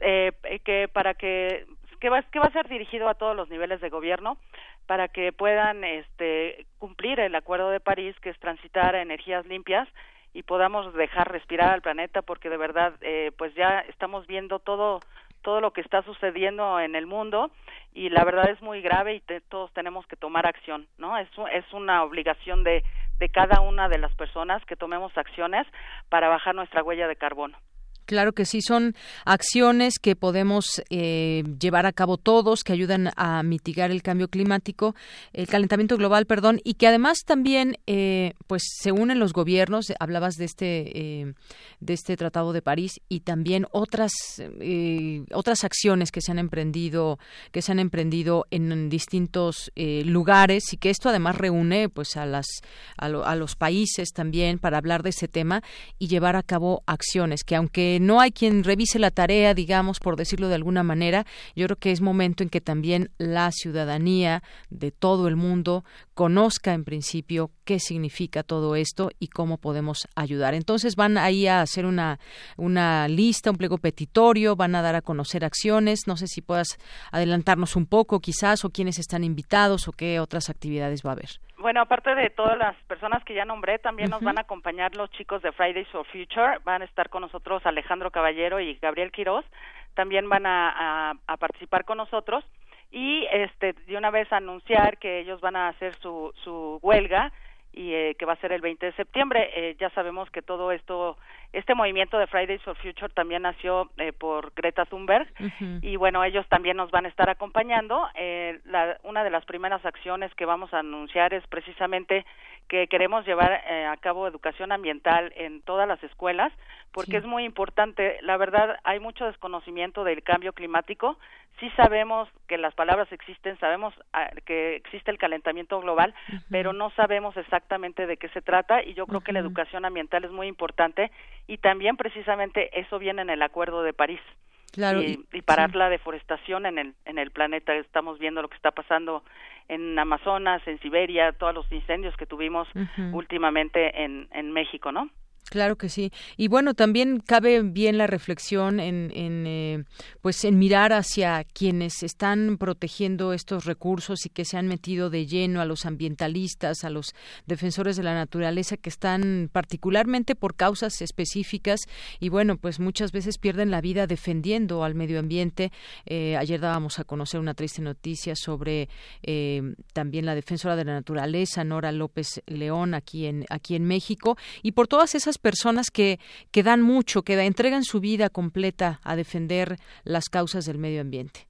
eh, que para que que va, que va a ser dirigido a todos los niveles de gobierno para que puedan este, cumplir el Acuerdo de París, que es transitar a energías limpias y podamos dejar respirar al planeta, porque de verdad, eh, pues ya estamos viendo todo todo lo que está sucediendo en el mundo y la verdad es muy grave y todos tenemos que tomar acción, ¿no? Es, es una obligación de, de cada una de las personas que tomemos acciones para bajar nuestra huella de carbono. Claro que sí, son acciones que podemos eh, llevar a cabo todos, que ayudan a mitigar el cambio climático, el calentamiento global, perdón, y que además también, eh, pues, se unen los gobiernos. Hablabas de este eh, de este Tratado de París y también otras eh, otras acciones que se han emprendido que se han emprendido en distintos eh, lugares y que esto además reúne, pues, a las a, a los países también para hablar de ese tema y llevar a cabo acciones que aunque no hay quien revise la tarea, digamos, por decirlo de alguna manera, yo creo que es momento en que también la ciudadanía de todo el mundo conozca en principio qué significa todo esto y cómo podemos ayudar. Entonces van ahí a hacer una, una lista, un pliego petitorio, van a dar a conocer acciones. No sé si puedas adelantarnos un poco quizás o quiénes están invitados o qué otras actividades va a haber. Bueno, aparte de todas las personas que ya nombré, también nos van a acompañar los chicos de Fridays for Future. Van a estar con nosotros Alejandro Caballero y Gabriel Quiroz. También van a, a, participar con nosotros. Y este, de una vez anunciar que ellos van a hacer su, su huelga y eh, que va a ser el 20 de septiembre. Eh, ya sabemos que todo esto, este movimiento de Fridays for Future también nació eh, por Greta Thunberg y bueno, ellos también nos van a estar acompañando. Eh, la, una de las primeras acciones que vamos a anunciar es precisamente que queremos llevar eh, a cabo educación ambiental en todas las escuelas, porque es muy importante. La verdad, hay mucho desconocimiento del cambio climático. Sí sabemos que las palabras existen, sabemos ah, que existe el calentamiento global, pero no sabemos exactamente de qué se trata y yo creo que la educación ambiental es muy importante y también precisamente eso viene en el Acuerdo de París. Claro, y, y, parar la deforestación en el en el planeta estamos viendo lo que está pasando en Amazonas en Siberia todos los incendios que tuvimos uh -huh. últimamente en en México no Claro que sí. Y bueno, también cabe bien la reflexión en, en eh, pues en mirar hacia quienes están protegiendo estos recursos y que se han metido de lleno a los ambientalistas, a los defensores de la naturaleza que están particularmente por causas específicas y bueno, pues muchas veces pierden la vida defendiendo al medio ambiente. Eh, ayer dábamos a conocer una triste noticia sobre eh, también la defensora de la naturaleza, Nora López León, aquí en aquí en México y por todas esas personas que, que dan mucho, que entregan su vida completa a defender las causas del medio ambiente.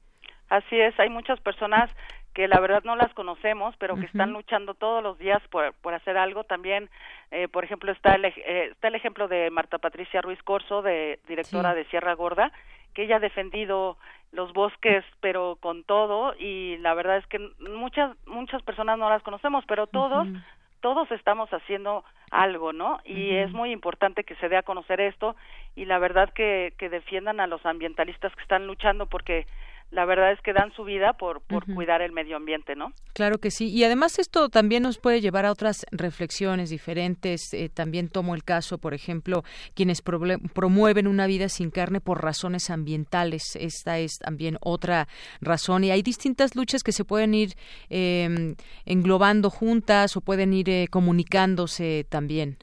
Así es, hay muchas personas que la verdad no las conocemos, pero que uh -huh. están luchando todos los días por, por hacer algo. También, eh, por ejemplo, está el, eh, está el ejemplo de Marta Patricia Ruiz Corso, de directora sí. de Sierra Gorda, que ella ha defendido los bosques, pero con todo, y la verdad es que muchas muchas personas no las conocemos, pero todos uh -huh todos estamos haciendo algo, ¿no? Y uh -huh. es muy importante que se dé a conocer esto y la verdad que, que defiendan a los ambientalistas que están luchando porque la verdad es que dan su vida por, por uh -huh. cuidar el medio ambiente, ¿no? Claro que sí. Y además esto también nos puede llevar a otras reflexiones diferentes. Eh, también tomo el caso, por ejemplo, quienes promueven una vida sin carne por razones ambientales. Esta es también otra razón. Y hay distintas luchas que se pueden ir eh, englobando juntas o pueden ir eh, comunicándose también.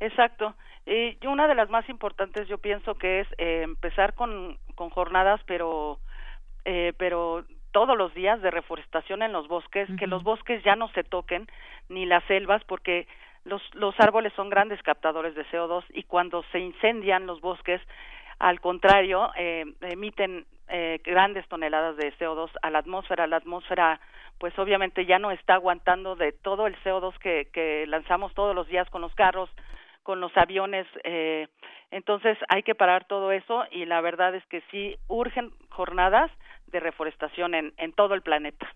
Exacto. Y una de las más importantes yo pienso que es eh, empezar con, con jornadas, pero eh, pero todos los días de reforestación en los bosques, uh -huh. que los bosques ya no se toquen, ni las selvas, porque los, los árboles son grandes captadores de CO2 y cuando se incendian los bosques, al contrario, eh, emiten eh, grandes toneladas de CO2 a la atmósfera. La atmósfera, pues obviamente ya no está aguantando de todo el CO2 que, que lanzamos todos los días con los carros, con los aviones. Eh, entonces hay que parar todo eso y la verdad es que sí urgen jornadas de reforestación en, en todo el planeta.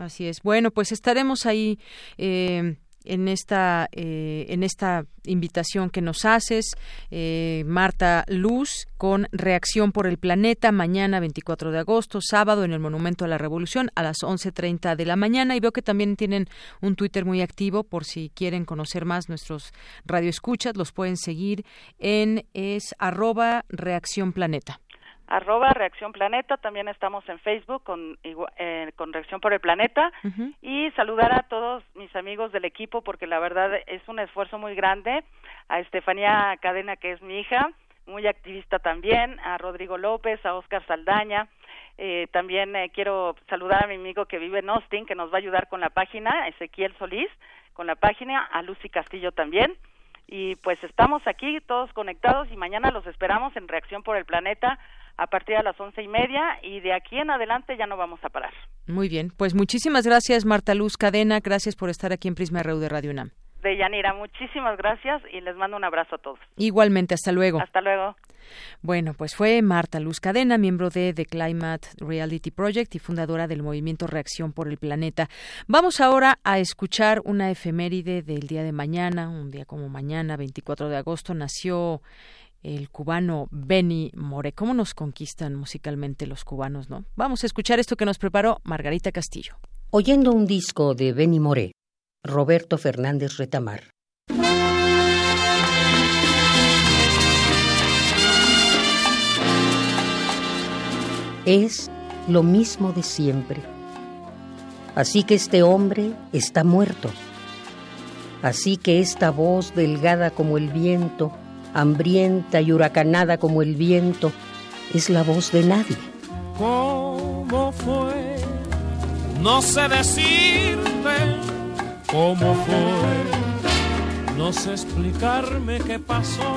Así es. Bueno, pues estaremos ahí. Eh en esta eh, en esta invitación que nos haces eh, Marta Luz con reacción por el planeta mañana 24 de agosto sábado en el monumento a la revolución a las 11:30 de la mañana. Y veo que también tienen un Twitter muy activo por si quieren conocer más nuestros radioescuchas los pueden seguir en es arroba reacción planeta arroba Reacción Planeta, también estamos en Facebook con, eh, con Reacción por el Planeta. Y saludar a todos mis amigos del equipo porque la verdad es un esfuerzo muy grande, a Estefanía Cadena que es mi hija, muy activista también, a Rodrigo López, a Oscar Saldaña, eh, también eh, quiero saludar a mi amigo que vive en Austin que nos va a ayudar con la página, Ezequiel Solís, con la página, a Lucy Castillo también. Y pues estamos aquí todos conectados y mañana los esperamos en Reacción por el Planeta a partir de las once y media y de aquí en adelante ya no vamos a parar. Muy bien, pues muchísimas gracias Marta Luz Cadena, gracias por estar aquí en Prisma RU de Radio UNAM. De Yanira, muchísimas gracias y les mando un abrazo a todos. Igualmente, hasta luego. Hasta luego. Bueno, pues fue Marta Luz Cadena, miembro de The Climate Reality Project y fundadora del movimiento Reacción por el Planeta. Vamos ahora a escuchar una efeméride del día de mañana, un día como mañana, 24 de agosto, nació el cubano Benny More. ¿Cómo nos conquistan musicalmente los cubanos, no? Vamos a escuchar esto que nos preparó Margarita Castillo. Oyendo un disco de Benny More, Roberto Fernández Retamar. Es lo mismo de siempre. Así que este hombre está muerto. Así que esta voz delgada como el viento hambrienta y huracanada como el viento, es la voz de nadie. ¿Cómo fue? No sé decirte cómo fue. No sé explicarme qué pasó.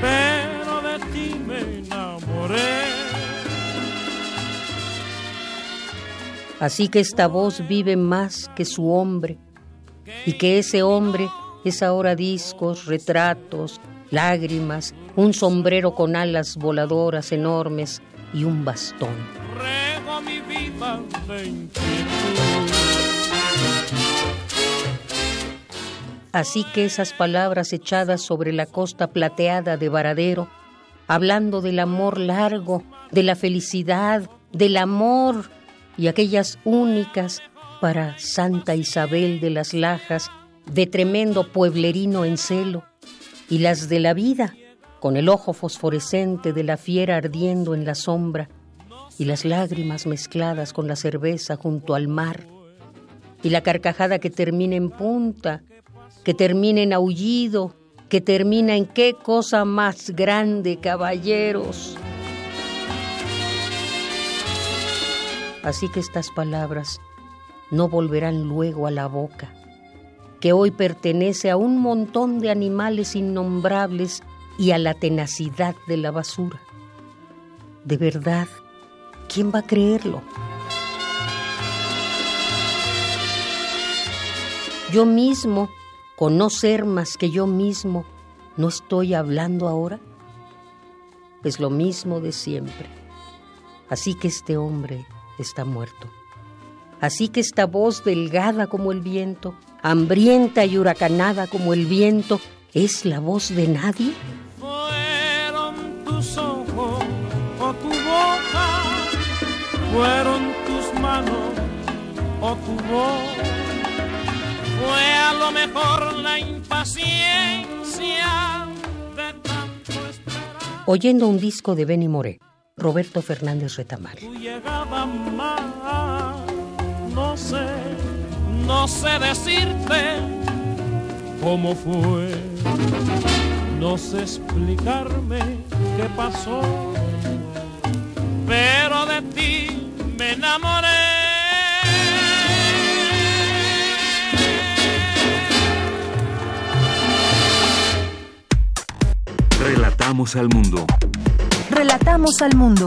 Pero de ti me enamoré. Así que esta voz vive más que su hombre y que ese hombre es ahora discos, retratos, lágrimas, un sombrero con alas voladoras enormes y un bastón. Así que esas palabras echadas sobre la costa plateada de Varadero, hablando del amor largo, de la felicidad, del amor y aquellas únicas para Santa Isabel de las Lajas de tremendo pueblerino en celo, y las de la vida, con el ojo fosforescente de la fiera ardiendo en la sombra, y las lágrimas mezcladas con la cerveza junto al mar, y la carcajada que termina en punta, que termina en aullido, que termina en qué cosa más grande, caballeros. Así que estas palabras no volverán luego a la boca que hoy pertenece a un montón de animales innombrables y a la tenacidad de la basura. De verdad, ¿quién va a creerlo? Yo mismo, conocer más que yo mismo, ¿no estoy hablando ahora? Pues lo mismo de siempre. Así que este hombre está muerto. Así que esta voz delgada como el viento, hambrienta y huracanada como el viento, es la voz de nadie? Fueron tus ojos o tu boca, fueron tus manos o tu voz. Fue a lo mejor la impaciencia de tanto esperar. Oyendo un disco de Benny Moré, Roberto Fernández Retamar. Tu no sé no sé decirte cómo fue, no sé explicarme qué pasó, pero de ti me enamoré. Relatamos al mundo. Relatamos al mundo.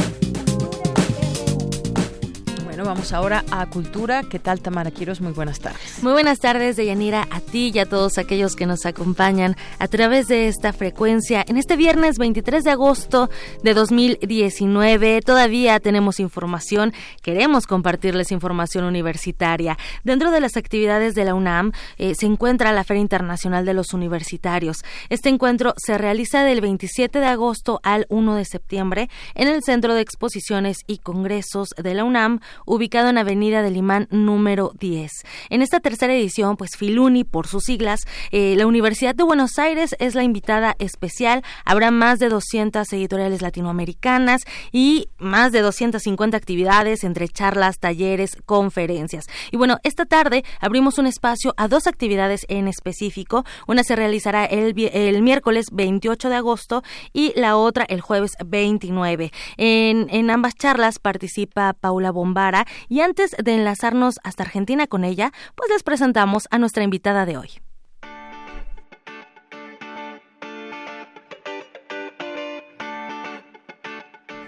Ahora a Cultura. ¿Qué tal, Tamara Quiros? Muy buenas tardes. Muy buenas tardes, Deyanira, a ti y a todos aquellos que nos acompañan a través de esta frecuencia. En este viernes 23 de agosto de 2019 todavía tenemos información, queremos compartirles información universitaria. Dentro de las actividades de la UNAM eh, se encuentra la Feria Internacional de los Universitarios. Este encuentro se realiza del 27 de agosto al 1 de septiembre en el Centro de Exposiciones y Congresos de la UNAM, ubicado en Avenida del Imán número 10. En esta tercera edición, pues Filuni, por sus siglas, eh, la Universidad de Buenos Aires es la invitada especial. Habrá más de 200 editoriales latinoamericanas y más de 250 actividades entre charlas, talleres, conferencias. Y bueno, esta tarde abrimos un espacio a dos actividades en específico. Una se realizará el, el miércoles 28 de agosto y la otra el jueves 29. En, en ambas charlas participa Paula Bombara, y antes de enlazarnos hasta Argentina con ella, pues les presentamos a nuestra invitada de hoy.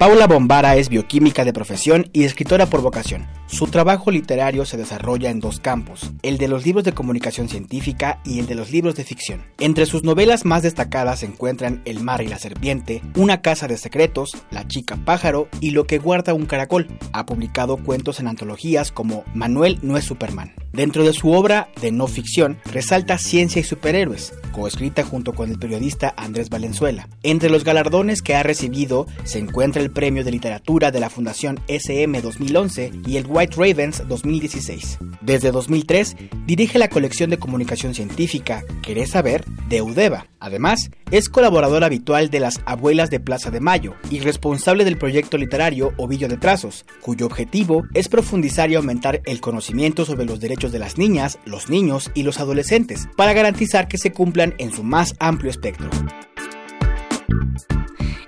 Paula Bombara es bioquímica de profesión y escritora por vocación. Su trabajo literario se desarrolla en dos campos, el de los libros de comunicación científica y el de los libros de ficción. Entre sus novelas más destacadas se encuentran El mar y la serpiente, Una casa de secretos, La chica pájaro y Lo que guarda un caracol. Ha publicado cuentos en antologías como Manuel no es Superman. Dentro de su obra de no ficción resalta Ciencia y superhéroes, coescrita junto con el periodista Andrés Valenzuela. Entre los galardones que ha recibido se encuentra el Premio de Literatura de la Fundación SM 2011 y el White Ravens 2016. Desde 2003 dirige la colección de comunicación científica ¿Querés saber? de UDEVA. Además, es colaborador habitual de las Abuelas de Plaza de Mayo y responsable del proyecto literario Ovillo de Trazos, cuyo objetivo es profundizar y aumentar el conocimiento sobre los derechos de las niñas, los niños y los adolescentes, para garantizar que se cumplan en su más amplio espectro.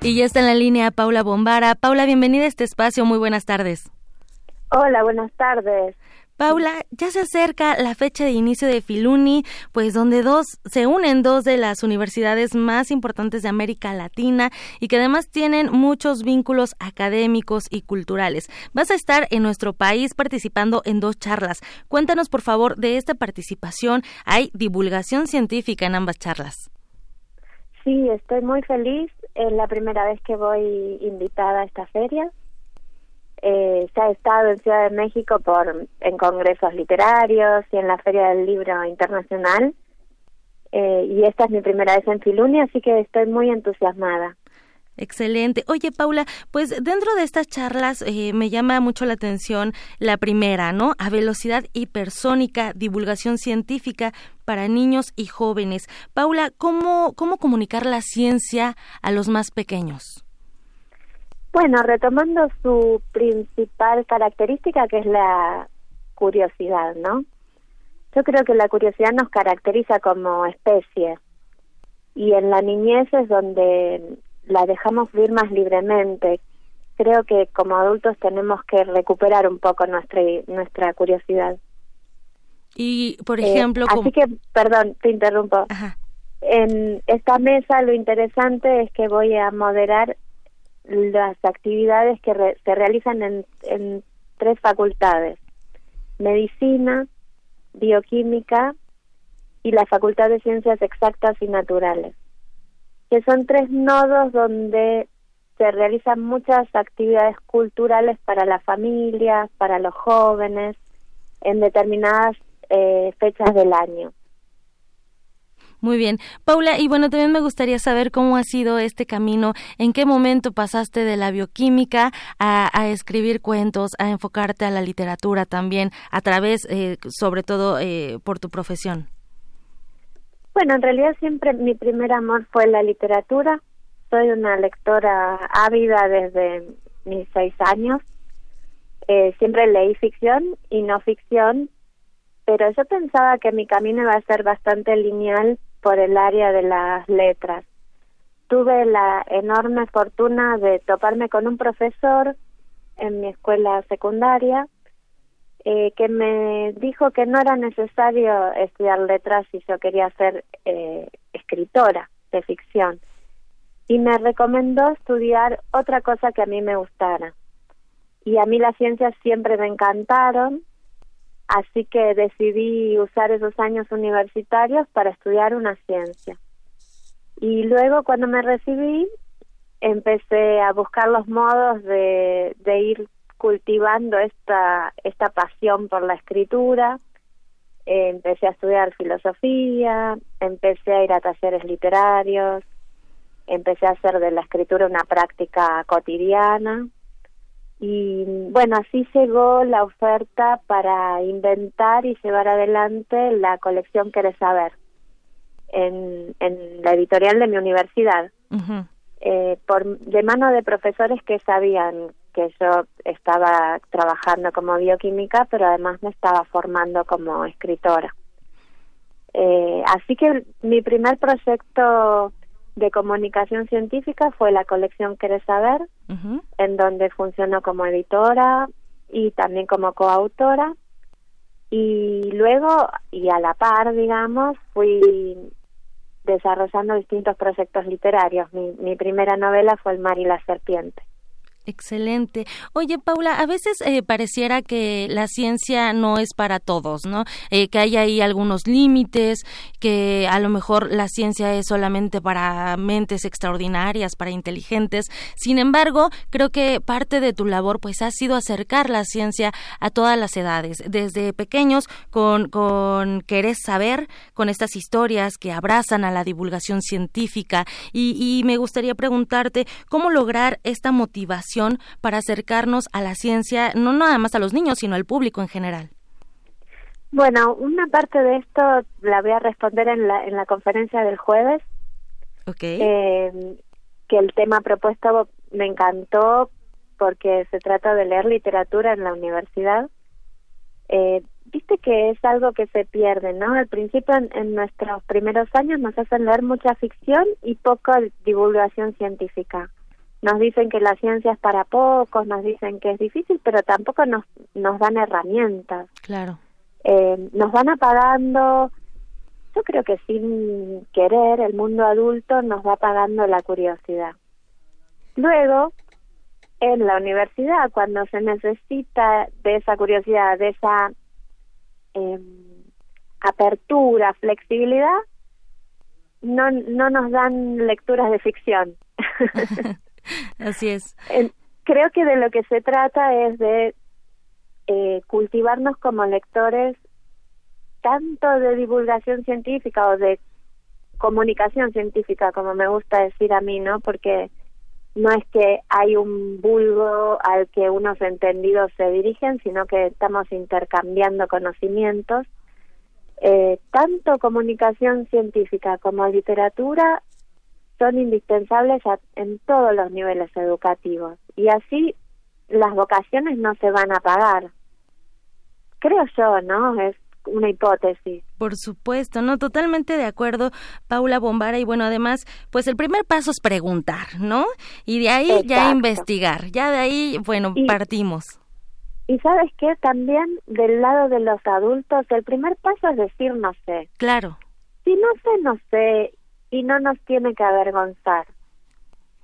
Y ya está en la línea Paula Bombara. Paula, bienvenida a este espacio. Muy buenas tardes. Hola, buenas tardes. Paula, ya se acerca la fecha de inicio de Filuni, pues donde dos se unen dos de las universidades más importantes de América Latina y que además tienen muchos vínculos académicos y culturales. Vas a estar en nuestro país participando en dos charlas. Cuéntanos, por favor, de esta participación. Hay divulgación científica en ambas charlas. Sí, estoy muy feliz. Es la primera vez que voy invitada a esta feria. Eh, se ha estado en Ciudad de México por en congresos literarios y en la Feria del Libro Internacional. Eh, y esta es mi primera vez en Filuni, así que estoy muy entusiasmada. Excelente. Oye, Paula, pues dentro de estas charlas eh, me llama mucho la atención la primera, ¿no? A velocidad hipersónica, divulgación científica para niños y jóvenes. Paula, ¿cómo, cómo comunicar la ciencia a los más pequeños? Bueno, retomando su principal característica, que es la curiosidad, ¿no? Yo creo que la curiosidad nos caracteriza como especie y en la niñez es donde la dejamos fluir más libremente. Creo que como adultos tenemos que recuperar un poco nuestra nuestra curiosidad. Y, por eh, ejemplo... así que, perdón, te interrumpo. En esta mesa lo interesante es que voy a moderar las actividades que se realizan en, en tres facultades. Medicina, bioquímica y la Facultad de Ciencias Exactas y Naturales que son tres nodos donde se realizan muchas actividades culturales para las familias, para los jóvenes, en determinadas eh, fechas del año. Muy bien. Paula, y bueno, también me gustaría saber cómo ha sido este camino, en qué momento pasaste de la bioquímica a, escribir cuentos, a enfocarte a la literatura también, a través, eh, sobre todo, eh, por tu profesión. Bueno, en realidad siempre mi primer amor fue la literatura. Soy una lectora ávida desde mis seis años. Eh, siempre leí ficción y no ficción pero yo pensaba que mi camino iba a ser bastante lineal por el área de las letras. Tuve la enorme fortuna de toparme con un profesor en mi escuela secundaria eh, que me dijo que no era necesario estudiar letras si yo quería ser eh, escritora de ficción y me recomendó estudiar otra cosa que a mí me gustara. Y a mí las ciencias siempre me encantaron, así que decidí usar esos años universitarios para estudiar una ciencia. Y luego cuando me recibí, empecé a buscar los modos de, ir cultivando esta, esta pasión por la escritura. empecé a estudiar filosofía, empecé a ir a talleres literarios, empecé a hacer de la escritura una práctica cotidiana y bueno, así llegó la oferta para inventar y llevar adelante la colección Querés Saber en, en la editorial de mi universidad, eh, por, de mano de profesores que sabían que yo estaba trabajando como bioquímica, pero además me estaba formando como escritora. Eh, así que mi primer proyecto de comunicación científica fue la colección Querés Saber, en donde funcionó como editora y también como coautora. Y luego, y a la par, digamos, fui desarrollando distintos proyectos literarios. Mi, mi primera novela fue El mar y la serpiente. Excelente. Oye, Paula, a veces eh, pareciera que la ciencia no es para todos, ¿no? Eh, que hay ahí algunos límites, que a lo mejor la ciencia es solamente para mentes extraordinarias, para inteligentes. Sin embargo, creo que parte de tu labor, pues, ha sido acercar la ciencia a todas las edades, desde pequeños con, con querer saber, con estas historias que abrazan a la divulgación científica. Y, y me gustaría preguntarte cómo lograr esta motivación para acercarnos a la ciencia, no nada más a los niños, sino al público en general? Bueno, una parte de esto la voy a responder en la, en la conferencia del jueves. Okay. Eh, que el tema propuesto me encantó porque se trata de leer literatura en la universidad. Eh, Viste que es algo que se pierde, ¿no? Al principio, en, en, nuestros primeros años, nos hacen leer mucha ficción y poca divulgación científica nos dicen que la ciencia es para pocos, nos dicen que es difícil, pero tampoco nos, nos dan herramientas. Claro. Eh, nos van apagando, yo creo que sin querer, el mundo adulto nos va apagando la curiosidad. Luego, en la universidad, cuando se necesita de esa curiosidad, de esa eh, apertura, flexibilidad, no, no nos dan lecturas de ficción. Así es. creo que de lo que se trata es de eh, cultivarnos como lectores tanto de divulgación científica o de comunicación científica, como me gusta decir a mí, ¿no? Porque no es que hay un vulgo al que unos entendidos se dirigen, sino que estamos intercambiando conocimientos. Eh, tanto comunicación científica como literatura son indispensables en todos los niveles educativos y así las vocaciones no se van a pagar. Creo yo, ¿no? Es una hipótesis. Por supuesto, no, totalmente de acuerdo, Paula Bombara. Y bueno, además, pues el primer paso es preguntar, ¿no? Y de ahí ya investigar, ya de ahí, bueno, partimos. Y sabes qué, también del lado de los adultos, el primer paso es decir no sé. Claro. Si no sé, no sé, y no nos tiene que avergonzar.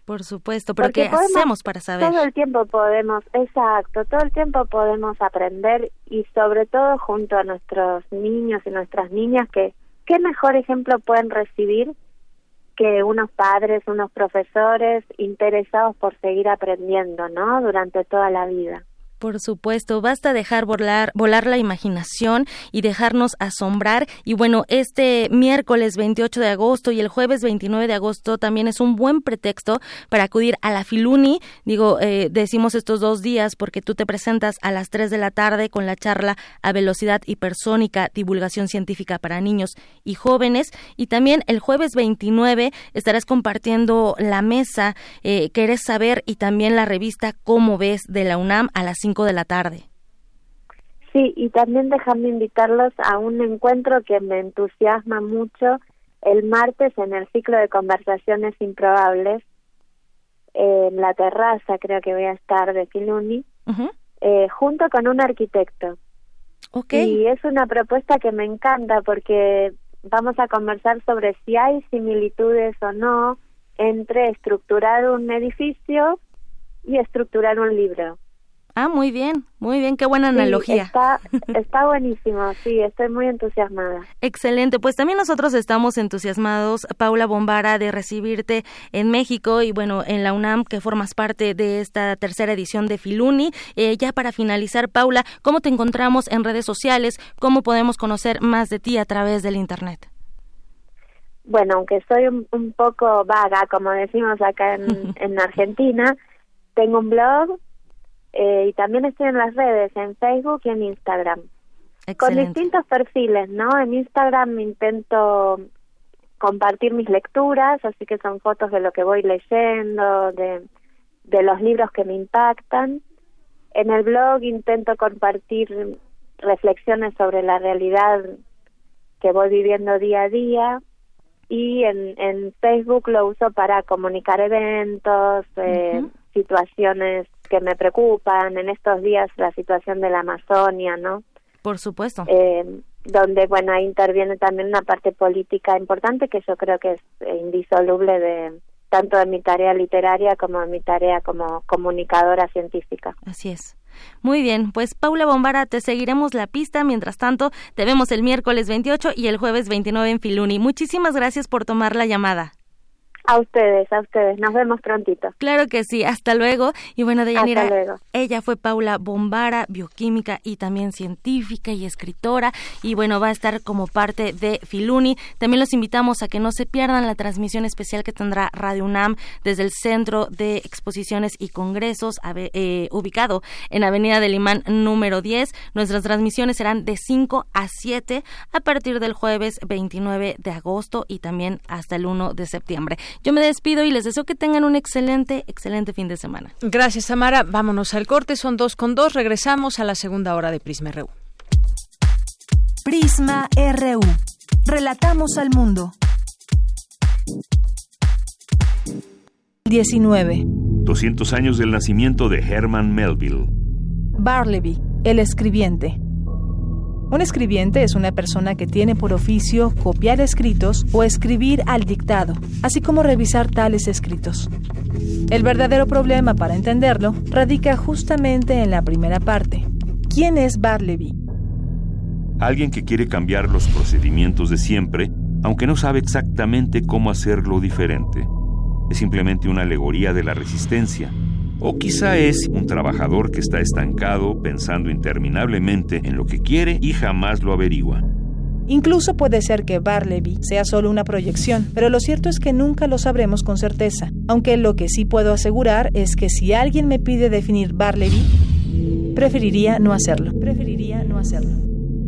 Por supuesto, pero ¿qué hacemos para saber? Todo el tiempo podemos, exacto, todo el tiempo podemos aprender y sobre todo junto a nuestros niños y nuestras niñas que qué mejor ejemplo pueden recibir que unos padres, unos profesores interesados por seguir aprendiendo, ¿no? Durante toda la vida. Por supuesto, basta dejar volar, volar la imaginación y dejarnos asombrar. Y bueno, este miércoles 28 de agosto y el jueves 29 de agosto también es un buen pretexto para acudir a la Filuni. Digo, eh, decimos estos dos días porque tú te presentas a las 3 de la tarde con la charla a velocidad hipersónica, divulgación científica para niños y jóvenes. Y también el jueves 29 estarás compartiendo la mesa eh, Querés saber y también la revista Cómo ves de la UNAM a las 5 de la tarde. Sí, y también déjame invitarlos a un encuentro que me entusiasma mucho el martes en el ciclo de conversaciones improbables en la terraza, creo que voy a estar de Filuni, eh, junto con un arquitecto. Y es una propuesta que me encanta porque vamos a conversar sobre si hay similitudes o no entre estructurar un edificio y estructurar un libro. Ah, muy bien, muy bien, qué buena analogía. Está, está buenísimo, sí, estoy muy entusiasmada. Excelente, pues también nosotros estamos entusiasmados, Paula Bombara, de recibirte en México y bueno, en la UNAM, que formas parte de esta tercera edición de Filuni. Eh, ya para finalizar, Paula, ¿cómo te encontramos en redes sociales? ¿Cómo podemos conocer más de ti a través del Internet? Bueno, aunque soy un, poco vaga, como decimos acá en, en Argentina, tengo un blog eh, y también estoy en las redes, en Facebook y en Instagram. Con distintos perfiles, ¿no? En Instagram intento compartir mis lecturas, así que son fotos de lo que voy leyendo, de, de los libros que me impactan. En el blog intento compartir reflexiones sobre la realidad que voy viviendo día a día y en, en Facebook lo uso para comunicar eventos, eh, situaciones que me preocupan, en estos días la situación de la Amazonia, ¿no? Por supuesto. Eh, donde, bueno, ahí interviene también una parte política importante que yo creo que es indisoluble de tanto de mi tarea literaria como de mi tarea como comunicadora científica. Así es. Muy bien, pues Paula Bombara, te seguiremos la pista. Mientras tanto, te vemos el miércoles 28 y el jueves 29 en Filuni. Muchísimas gracias por tomar la llamada. A ustedes, a ustedes. Nos vemos prontito. Claro que sí. Hasta luego. Y bueno, Deyanira, ella fue Paula Bombara, bioquímica y también científica y escritora. Y bueno, va a estar como parte de Filuni. También los invitamos a que no se pierdan la transmisión especial que tendrá Radio UNAM desde el Centro de Exposiciones y Congresos, eh, ubicado en Avenida del Imán número 10. Nuestras transmisiones serán de 5 a 7 a partir del jueves 29 de agosto y también hasta el 1 de septiembre. Yo me despido y les deseo que tengan un excelente, excelente fin de semana. Gracias, Tamara. Vámonos al corte. Son dos con dos. Regresamos a la segunda hora de Prisma RU. Prisma RU. Relatamos al mundo. 19. 200 años del nacimiento de Herman Melville. Barleby, el escribiente. Un escribiente es una persona que tiene por oficio copiar escritos o escribir al dictado, así como revisar tales escritos. El verdadero problema para entenderlo radica justamente en la primera parte. ¿Quién es Barleby? Alguien que quiere cambiar los procedimientos de siempre, aunque no sabe exactamente cómo hacerlo diferente. Es simplemente una alegoría de la resistencia, o quizá es un trabajador que está estancado pensando interminablemente en lo que quiere y jamás lo averigua. Incluso puede ser que Barleby sea solo una proyección, pero lo cierto es que nunca lo sabremos con certeza. Aunque lo que sí puedo asegurar es que si alguien me pide definir Barleby, preferiría no hacerlo. Preferiría no hacerlo.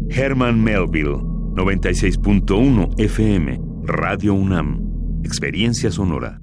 Herman Melville, 96.1 FM, Radio UNAM. Experiencia sonora.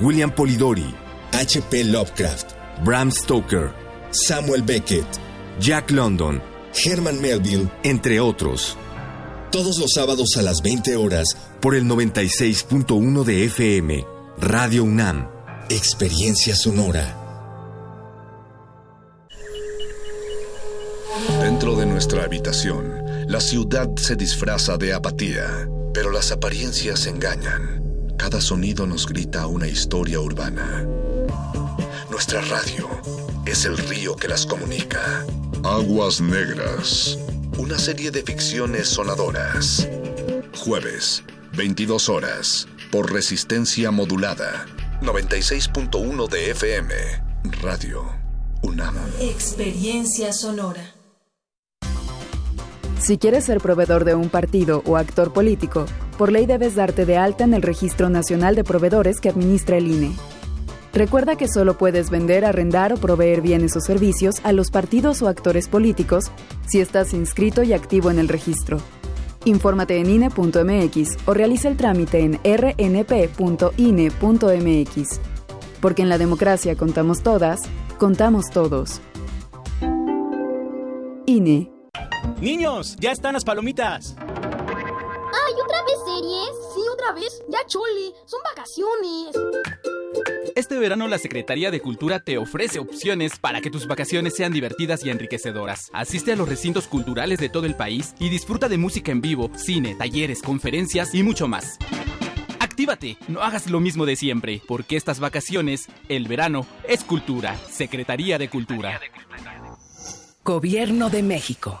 William Polidori, H.P. Lovecraft, Bram Stoker, Samuel Beckett, Jack London, Herman Melville, entre otros. Todos los sábados a las 20 horas por el 96.1 de FM, Radio UNAM, Experiencia Sonora. Dentro de nuestra habitación, la ciudad se disfraza de apatía, pero las apariencias engañan. Cada sonido nos grita una historia urbana. Nuestra radio es el río que las comunica. Aguas Negras. Una serie de ficciones sonadoras. Jueves, 22 horas, por resistencia modulada. 96.1 de FM. Radio. UNAM. Experiencia sonora. Si quieres ser proveedor de un partido o actor político, por ley debes darte de alta en el Registro Nacional de Proveedores que administra el INE. Recuerda que solo puedes vender, arrendar o proveer bienes o servicios a los partidos o actores políticos si estás inscrito y activo en el registro. Infórmate en INE.mx o realiza el trámite en rnp.ine.mx. Porque en la democracia contamos todas, contamos todos. INE. Niños, ya están las palomitas. Vez. Ya chole, son vacaciones. Este verano la Secretaría de Cultura te ofrece opciones para que tus vacaciones sean divertidas y enriquecedoras. Asiste a los recintos culturales de todo el país y disfruta de música en vivo, cine, talleres, conferencias y mucho más. Actívate, no hagas lo mismo de siempre, porque estas vacaciones, el verano, es cultura. Secretaría de Cultura. Gobierno de México.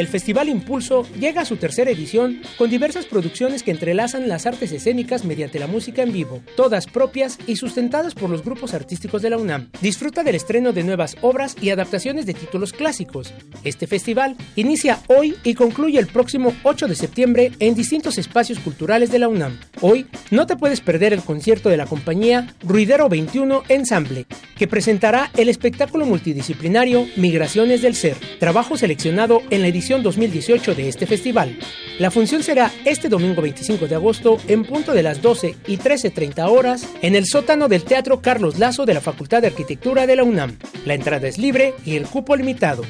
El Festival Impulso llega a su tercera edición con diversas producciones que entrelazan las artes escénicas mediante la música en vivo, todas propias y sustentadas por los grupos artísticos de la UNAM. Disfruta del estreno de nuevas obras y adaptaciones de títulos clásicos. Este festival inicia hoy y concluye el próximo 8 de septiembre en distintos espacios culturales de la UNAM. Hoy no te puedes perder el concierto de la compañía Ruidero 21 Ensamble, que presentará el espectáculo multidisciplinario Migraciones del Ser, trabajo seleccionado en la edición 2018 de este festival. La función será este domingo 25 de agosto en punto de las 12 y 13.30 horas en el sótano del Teatro Carlos Lazo de la Facultad de Arquitectura de la UNAM. La entrada es libre y el cupo limitado.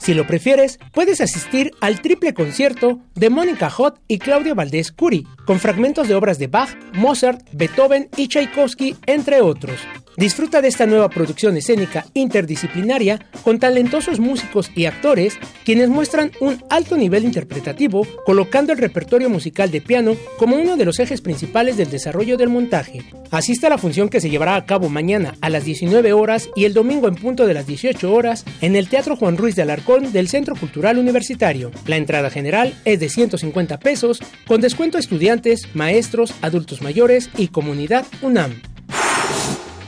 Si lo prefieres, puedes asistir al triple concierto de Mónica Hot y Claudia Valdés Curi, con fragmentos de obras de Bach, Mozart, Beethoven y Tchaikovsky, entre otros. Disfruta de esta nueva producción escénica interdisciplinaria con talentosos músicos y actores quienes muestran un alto nivel interpretativo, colocando el repertorio musical de piano como uno de los ejes principales del desarrollo del montaje. Asista a la función que se llevará a cabo mañana a las 19 horas y el domingo en punto de las 18 horas en el Teatro Juan Ruiz de Alarcón del Centro Cultural Universitario. La entrada general es de 150 pesos con descuento a estudiantes, maestros, adultos mayores y comunidad UNAM.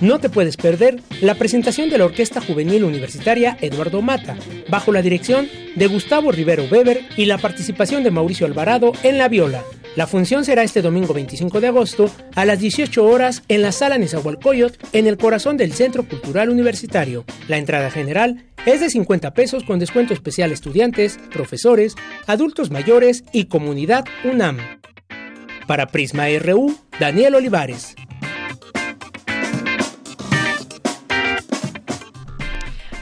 No te puedes perder la presentación de la Orquesta Juvenil Universitaria Eduardo Mata, bajo la dirección de Gustavo Rivero Weber y la participación de Mauricio Alvarado en la viola. La función será este domingo 25 de agosto a las 18 horas en la sala Nezahualcóyotl, en el corazón del Centro Cultural Universitario. La entrada general es de 50 pesos con descuento especial estudiantes, profesores, adultos mayores y comunidad UNAM. Para Prisma RU, Daniel Olivares.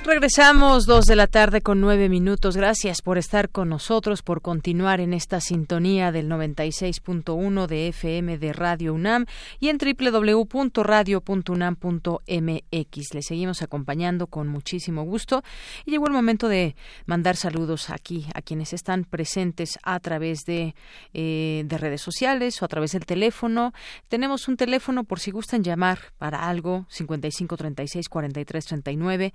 Regresamos dos de la tarde con nueve minutos. Gracias por estar con nosotros, por continuar en esta sintonía del 96.1 de FM de Radio UNAM y en www.radio.unam.mx. Le seguimos acompañando con muchísimo gusto y llegó el momento de mandar saludos aquí a quienes están presentes a través de, eh, de redes sociales o a través del teléfono. Tenemos un teléfono por si gustan llamar para algo, 5536 4339.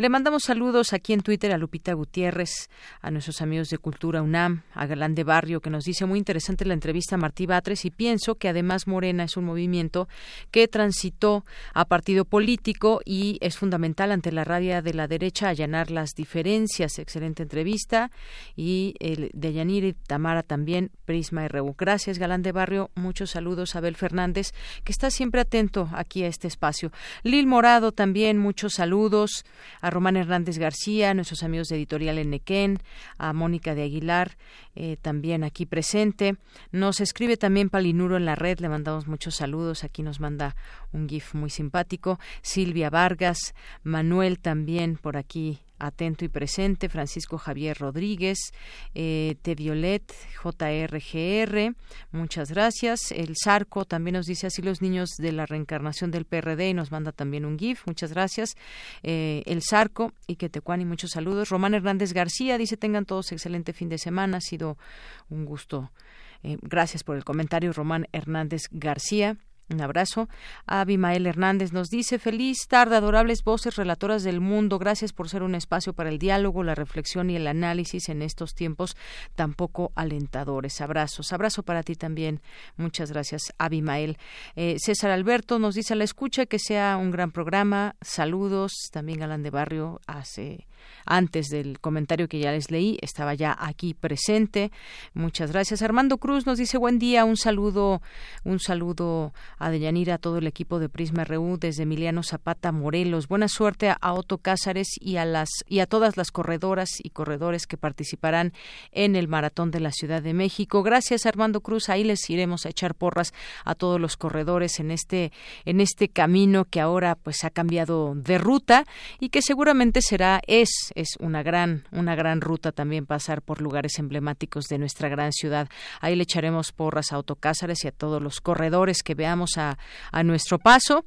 Le mandamos saludos aquí en Twitter a Lupita Gutiérrez, a nuestros amigos de Cultura UNAM, a Galán de Barrio, que nos dice muy interesante la entrevista a Martí Batres y pienso que además Morena es un movimiento que transitó a partido político y es fundamental ante la rabia de la derecha allanar las diferencias. Excelente entrevista. Y el de Yanir y Tamara también, Prisma RU. Gracias, Galán de Barrio. Muchos saludos a Abel Fernández, que está siempre atento aquí a este espacio. Lil Morado también, muchos saludos Román Hernández García, nuestros amigos de Editorial Enequén, a Mónica de Aguilar, eh, también aquí presente. Nos escribe también Palinuro en la red, le mandamos muchos saludos. Aquí nos manda un GIF muy simpático. Silvia Vargas, Manuel también por aquí atento y presente, Francisco Javier Rodríguez, eh, T. Violet, JRGR, muchas gracias. El Sarco también nos dice así los niños de la reencarnación del PRD y nos manda también un GIF, muchas gracias. Eh, el Sarco y que te y muchos saludos. Román Hernández García dice tengan todos excelente fin de semana, ha sido un gusto. Eh, gracias por el comentario, Román Hernández García. Un abrazo. Abimael Hernández nos dice, feliz tarde, adorables voces relatoras del mundo. Gracias por ser un espacio para el diálogo, la reflexión y el análisis en estos tiempos tan poco alentadores. Abrazos. Abrazo para ti también. Muchas gracias, Abimael. Eh, César Alberto nos dice la escucha que sea un gran programa. Saludos. También Galán de Barrio hace antes del comentario que ya les leí, estaba ya aquí presente. Muchas gracias. Armando Cruz nos dice buen día, un saludo, un saludo a Deyanira, a todo el equipo de Prisma RU desde Emiliano Zapata Morelos. Buena suerte a Otto Cázares y a las y a todas las corredoras y corredores que participarán en el maratón de la Ciudad de México. Gracias Armando Cruz, ahí les iremos a echar porras a todos los corredores en este en este camino que ahora pues ha cambiado de ruta y que seguramente será es es una gran, una gran ruta también pasar por lugares emblemáticos de nuestra gran ciudad. Ahí le echaremos porras a Autocázares y a todos los corredores que veamos a, a nuestro paso.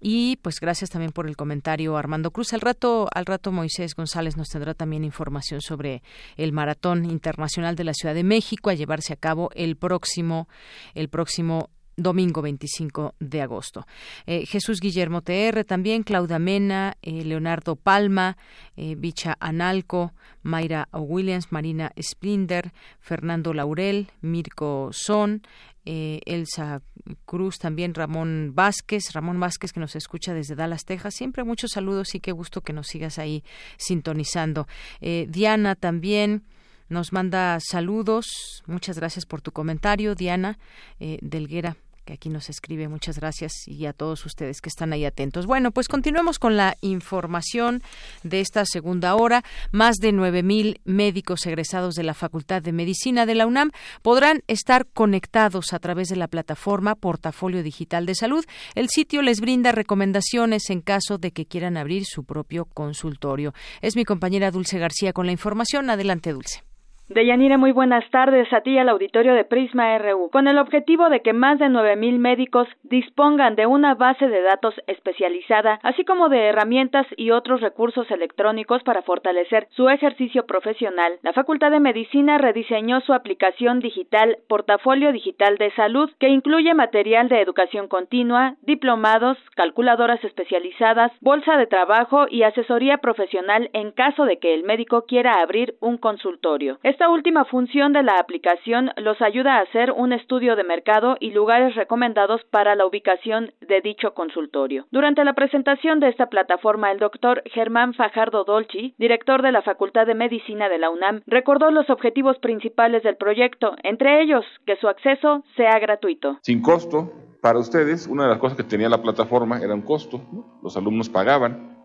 Y pues gracias también por el comentario Armando Cruz. Al rato, al rato Moisés González nos tendrá también información sobre el maratón internacional de la Ciudad de México a llevarse a cabo el próximo, el próximo domingo 25 de agosto. Eh, Jesús Guillermo TR, también Claudia Mena, eh, Leonardo Palma, eh, Bicha Analco, Mayra Williams, Marina Splinder, Fernando Laurel, Mirko Son, Elsa Cruz, también Ramón Vázquez, Ramón Vázquez que nos escucha desde Dallas, Texas. Siempre muchos saludos y qué gusto que nos sigas ahí sintonizando. Diana también. Nos manda saludos. Muchas gracias por tu comentario, Diana Delguera que aquí nos escribe. Muchas gracias y a todos ustedes que están ahí atentos. Bueno, pues continuemos con la información de esta segunda hora. Más de 9.000 médicos egresados de la Facultad de Medicina de la UNAM podrán estar conectados a través de la plataforma Portafolio Digital de Salud. El sitio les brinda recomendaciones en caso de que quieran abrir su propio consultorio. Es mi compañera Dulce García con la información. Adelante, Dulce. Deyanira, muy buenas tardes a ti al auditorio de Prisma RU. Con el objetivo de que más de 9.000 médicos dispongan de una base de datos especializada, así como de herramientas y otros recursos electrónicos para fortalecer su ejercicio profesional, la Facultad de Medicina rediseñó su aplicación digital Portafolio Digital de Salud, que incluye material de educación continua, diplomados, calculadoras especializadas, bolsa de trabajo y asesoría profesional en caso de que el médico quiera abrir un consultorio. Esta última función de la aplicación los ayuda a hacer un estudio de mercado y lugares recomendados para la ubicación de dicho consultorio. Durante la presentación de esta plataforma, el doctor Germán Fajardo Dolci, director de la Facultad de Medicina de la UNAM, recordó los objetivos principales del proyecto, entre ellos que su acceso sea gratuito. Sin costo, para ustedes, una de las cosas que tenía la plataforma era un costo. Los alumnos pagaban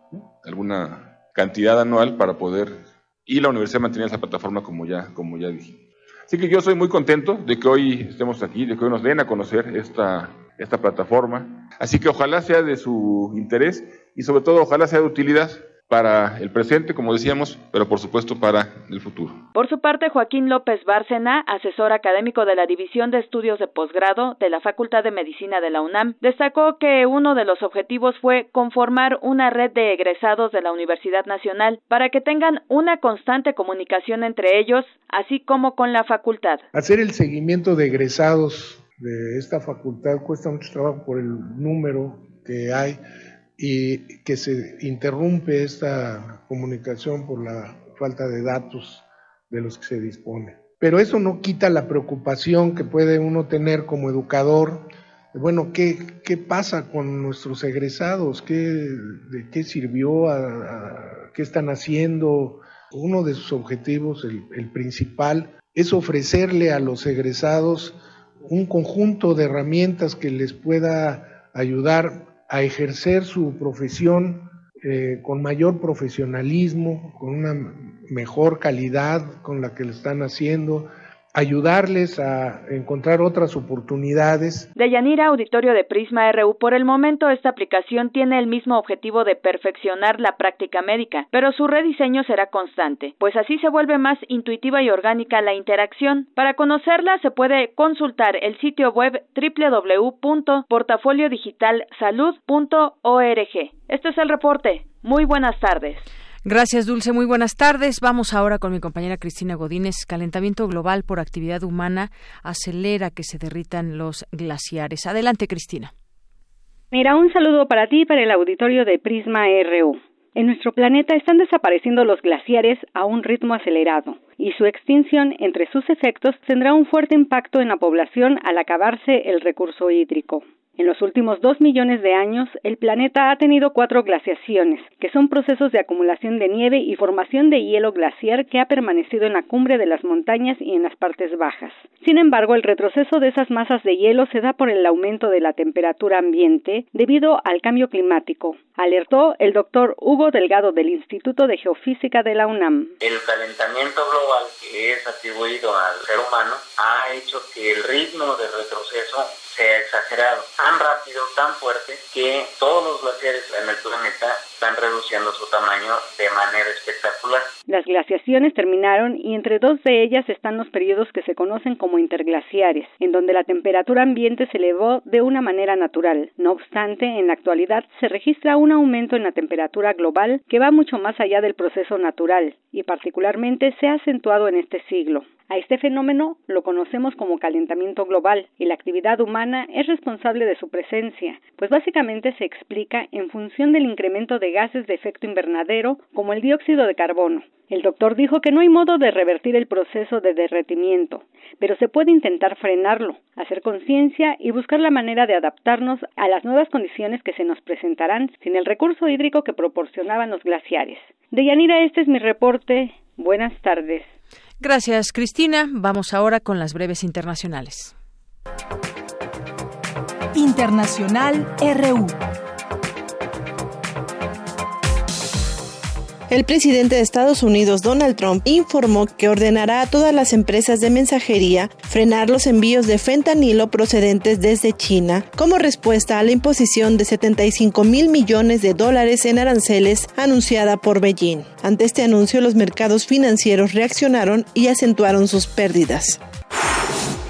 alguna cantidad anual para poder y la universidad mantenía esa plataforma como ya, como ya dije. Así que yo soy muy contento de que hoy estemos aquí, de que hoy nos den a conocer esta, esta plataforma. Así que ojalá sea de su interés y sobre todo ojalá sea de utilidad para el presente, como decíamos, pero por supuesto para el futuro. Por su parte, Joaquín López Bárcena, asesor académico de la División de Estudios de Posgrado de la Facultad de Medicina de la UNAM, destacó que uno de los objetivos fue conformar una red de egresados de la Universidad Nacional para que tengan una constante comunicación entre ellos, así como con la facultad. Hacer el seguimiento de egresados de esta facultad cuesta mucho trabajo por el número que hay y que se interrumpe esta comunicación por la falta de datos de los que se dispone. Pero eso no quita la preocupación que puede uno tener como educador. Bueno, ¿qué, qué pasa con nuestros egresados? ¿Qué, ¿De qué sirvió? ¿Qué están haciendo? Uno de sus objetivos, el, el principal, es ofrecerle a los egresados un conjunto de herramientas que les pueda ayudar a ejercer su profesión eh, con mayor profesionalismo, con una mejor calidad con la que lo están haciendo, ayudarles a encontrar otras oportunidades. De Yanira, auditorio de Prisma RU, por el momento esta aplicación tiene el mismo objetivo de perfeccionar la práctica médica, pero su rediseño será constante, pues así se vuelve más intuitiva y orgánica la interacción. Para conocerla se puede consultar el sitio web www.portafoliodigitalsalud.org. Este es el reporte. Muy buenas tardes. Gracias, Dulce. Muy buenas tardes. Vamos ahora con mi compañera Cristina Godínez. Calentamiento global por actividad humana acelera que se derritan los glaciares. Adelante, Cristina. Mira, un saludo para ti y para el auditorio de Prisma RU. En nuestro planeta están desapareciendo los glaciares a un ritmo acelerado y su extinción, entre sus efectos, tendrá un fuerte impacto en la población al acabarse el recurso hídrico. En los últimos dos millones de años, el planeta ha tenido cuatro glaciaciones, que son procesos de acumulación de nieve y formación de hielo glaciar que ha permanecido en la cumbre de las montañas y en las partes bajas. Sin embargo, el retroceso de esas masas de hielo se da por el aumento de la temperatura ambiente debido al cambio climático, alertó el doctor Hugo Delgado del Instituto de Geofísica de la UNAM. El calentamiento global que es atribuido al ser humano ha hecho que el ritmo de retroceso exagerado, tan rápido, tan fuerte, que todos los glaciares en el planeta están reduciendo su tamaño de manera espectacular. Las glaciaciones terminaron y entre dos de ellas están los periodos que se conocen como interglaciares, en donde la temperatura ambiente se elevó de una manera natural. No obstante, en la actualidad se registra un aumento en la temperatura global que va mucho más allá del proceso natural y particularmente se ha acentuado en este siglo. A este fenómeno lo conocemos como calentamiento global y la actividad humana es responsable de su presencia, pues básicamente se explica en función del incremento de gases de efecto invernadero como el dióxido de carbono. El doctor dijo que no hay modo de revertir el proceso de derretimiento, pero se puede intentar frenarlo, hacer conciencia y buscar la manera de adaptarnos a las nuevas condiciones que se nos presentarán sin el recurso hídrico que proporcionaban los glaciares. De Yanira, este es mi reporte. Buenas tardes. Gracias, Cristina. Vamos ahora con las breves internacionales. Internacional RU. El presidente de Estados Unidos, Donald Trump, informó que ordenará a todas las empresas de mensajería frenar los envíos de fentanilo procedentes desde China como respuesta a la imposición de 75 mil millones de dólares en aranceles anunciada por Beijing. Ante este anuncio, los mercados financieros reaccionaron y acentuaron sus pérdidas.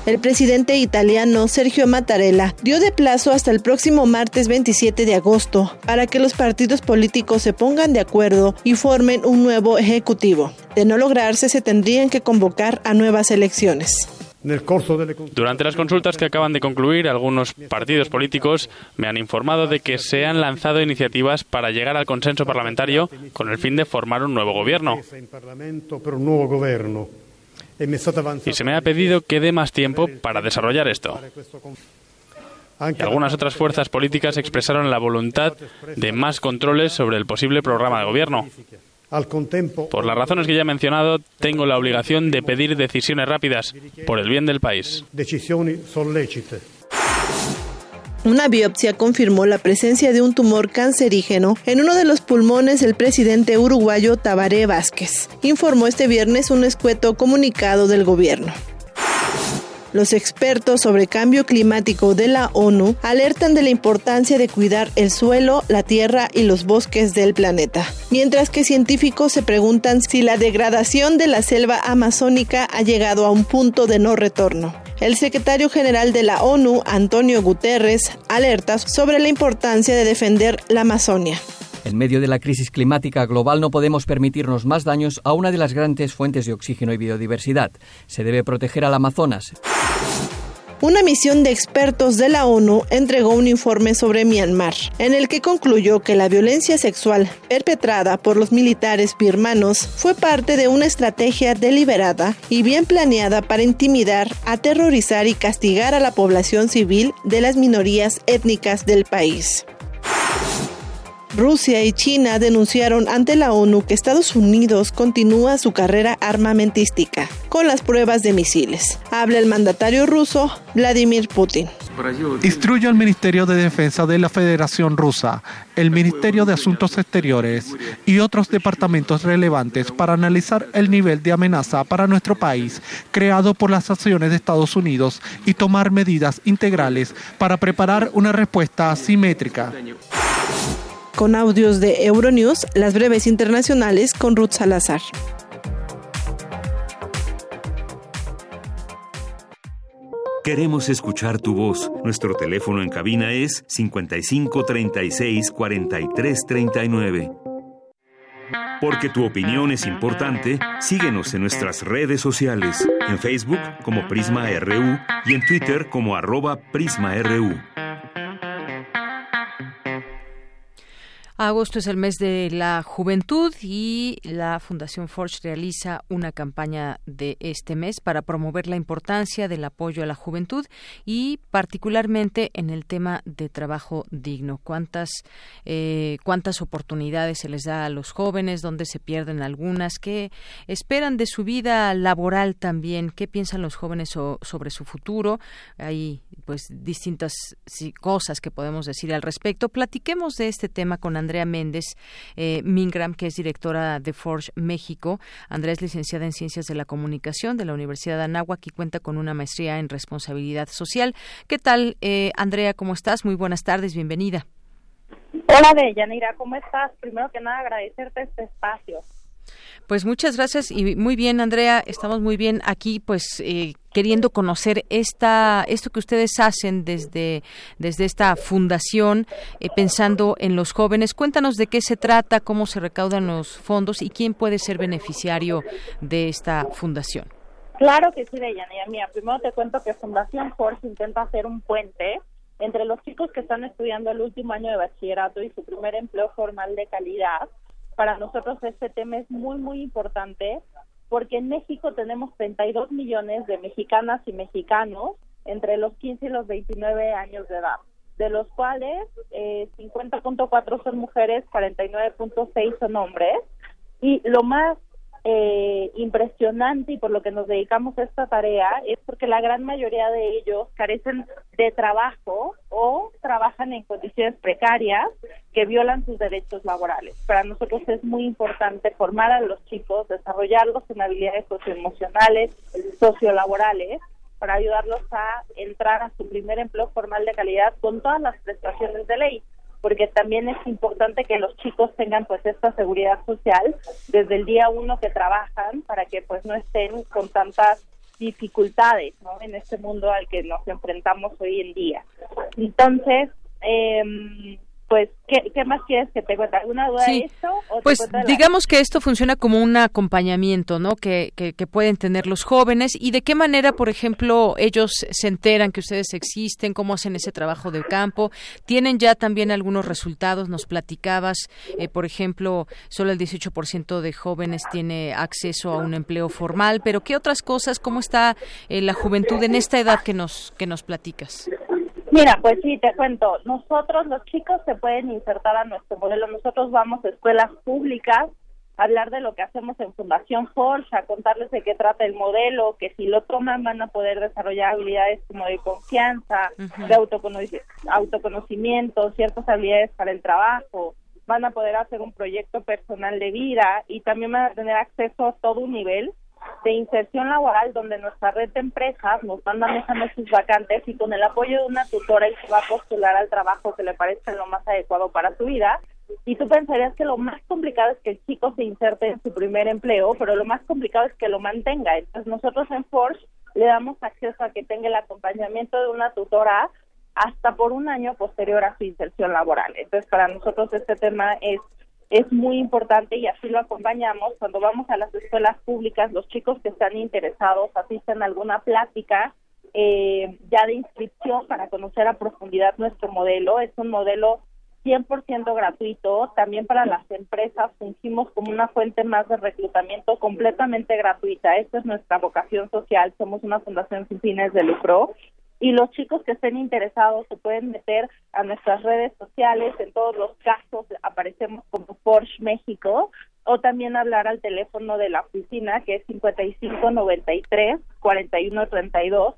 El presidente italiano Sergio Mattarella dio de plazo hasta el próximo martes 27 de agosto para que los partidos políticos se pongan de acuerdo y formen un nuevo ejecutivo. De no lograrse, se tendrían que convocar a nuevas elecciones. Durante las consultas que acaban de concluir, algunos partidos políticos me han informado de que se han lanzado iniciativas para llegar al consenso parlamentario con el fin de formar un nuevo gobierno. Y se me ha pedido que dé más tiempo para desarrollar esto. Y algunas otras fuerzas políticas expresaron la voluntad de más controles sobre el posible programa de gobierno. Por las razones que ya he mencionado, tengo la obligación de pedir decisiones rápidas por el bien del país. Una biopsia confirmó la presencia de un tumor cancerígeno en uno de los pulmones del presidente uruguayo Tabaré Vázquez, informó este viernes un escueto comunicado del gobierno. Los expertos sobre cambio climático de la ONU alertan de la importancia de cuidar el suelo, la tierra y los bosques del planeta, mientras que científicos se preguntan si la degradación de la selva amazónica ha llegado a un punto de no retorno. El secretario general de la ONU, Antonio Guterres, alerta sobre la importancia de defender la Amazonia. En medio de la crisis climática global no podemos permitirnos más daños a una de las grandes fuentes de oxígeno y biodiversidad. Se debe proteger al Amazonas. Una misión de expertos de la ONU entregó un informe sobre Myanmar, en el que concluyó que la violencia sexual perpetrada por los militares birmanos fue parte de una estrategia deliberada y bien planeada para intimidar, aterrorizar y castigar a la población civil de las minorías étnicas del país. Rusia y China denunciaron ante la ONU que Estados Unidos continúa su carrera armamentística con las pruebas de misiles. Habla el mandatario ruso Vladimir Putin. Instruyo al Ministerio de Defensa de la Federación Rusa, el Ministerio de Asuntos Exteriores y otros departamentos relevantes para analizar el nivel de amenaza para nuestro país creado por las acciones de Estados Unidos y tomar medidas integrales para preparar una respuesta asimétrica con audios de Euronews, las breves internacionales con Ruth Salazar. Queremos escuchar tu voz. Nuestro teléfono en cabina es 55 36 43 39. Porque tu opinión es importante, síguenos en nuestras redes sociales, en Facebook como Prisma RU y en Twitter como arroba PrismaRU. Agosto es el mes de la juventud y la Fundación Forge realiza una campaña de este mes para promover la importancia del apoyo a la juventud y particularmente en el tema de trabajo digno. ¿Cuántas, eh, cuántas oportunidades se les da a los jóvenes? ¿Dónde se pierden algunas? ¿Qué esperan de su vida laboral también? ¿Qué piensan los jóvenes sobre su futuro? Hay pues distintas cosas que podemos decir al respecto. Platiquemos de este tema con Andrés Andrea Méndez eh, Mingram, que es directora de Forge México. Andrea es licenciada en Ciencias de la Comunicación de la Universidad de Anáhuac y cuenta con una maestría en Responsabilidad Social. ¿Qué tal, eh, Andrea? ¿Cómo estás? Muy buenas tardes, bienvenida. Hola, Deyanira, ¿cómo estás? Primero que nada, agradecerte este espacio. Pues muchas gracias y muy bien, Andrea. Estamos muy bien aquí, pues eh, queriendo conocer esta, esto que ustedes hacen desde, desde esta fundación, eh, pensando en los jóvenes. Cuéntanos de qué se trata, cómo se recaudan los fondos y quién puede ser beneficiario de esta fundación. Claro que sí, Deyanira. Mira, primero te cuento que Fundación Force intenta hacer un puente entre los chicos que están estudiando el último año de bachillerato y su primer empleo formal de calidad para nosotros este tema es muy, muy importante porque en México tenemos 32 millones de mexicanas y mexicanos entre los 15 y los 29 años de edad, de los cuales eh, 50.4 son mujeres, 49.6 son hombres. Y lo más eh, impresionante y por lo que nos dedicamos a esta tarea es porque la gran mayoría de ellos carecen de trabajo o trabajan en condiciones precarias que violan sus derechos laborales. Para nosotros es muy importante formar a los chicos, desarrollarlos en habilidades socioemocionales, sociolaborales, para ayudarlos a entrar a su primer empleo formal de calidad con todas las prestaciones de ley porque también es importante que los chicos tengan pues esta seguridad social desde el día uno que trabajan para que pues no estén con tantas dificultades ¿no? en este mundo al que nos enfrentamos hoy en día. Entonces, eh, pues, ¿qué, más quieres que te cuente? ¿Alguna duda de esto? pues digamos que esto funciona como un acompañamiento, ¿no? Que, que, pueden tener los jóvenes y de qué manera, por ejemplo, ellos se enteran que ustedes existen, cómo hacen ese trabajo de campo. Tienen ya también algunos resultados, nos platicabas, eh, por ejemplo, solo el 18% de jóvenes tiene acceso a un empleo formal, pero ¿qué otras cosas? ¿Cómo está eh, la juventud en esta edad que nos, que nos platicas? Mira, pues sí, te cuento. Nosotros, los chicos, se pueden insertar a nuestro modelo. Nosotros vamos a escuelas públicas a hablar de lo que hacemos en Fundación Forge, a contarles de qué trata el modelo, que si lo toman van a poder desarrollar habilidades como de confianza, de autoconocimiento, ciertas habilidades para el trabajo, van a poder hacer un proyecto personal de vida y también van a tener acceso a todo un nivel de inserción laboral donde nuestra red de empresas nos van manejando sus vacantes y con el apoyo de una tutora y se va a postular al trabajo que le parezca lo más adecuado para su vida. Y tú pensarías que lo más complicado es que el chico se inserte en su primer empleo, pero lo más complicado es que lo mantenga. Entonces nosotros en Forge le damos acceso a que tenga el acompañamiento de una tutora hasta por un año posterior a su inserción laboral. Entonces para nosotros este tema es es muy importante y así lo acompañamos. Cuando vamos a las escuelas públicas, los chicos que están interesados asisten a alguna plática eh, ya de inscripción para conocer a profundidad nuestro modelo. Es un modelo 100% gratuito. También para las empresas fungimos como una fuente más de reclutamiento completamente gratuita. Esta es nuestra vocación social. Somos una fundación sin fines de lucro. Y los chicos que estén interesados se pueden meter a nuestras redes sociales. En todos los casos aparecemos como Porsche México o también hablar al teléfono de la oficina que es 5593 4132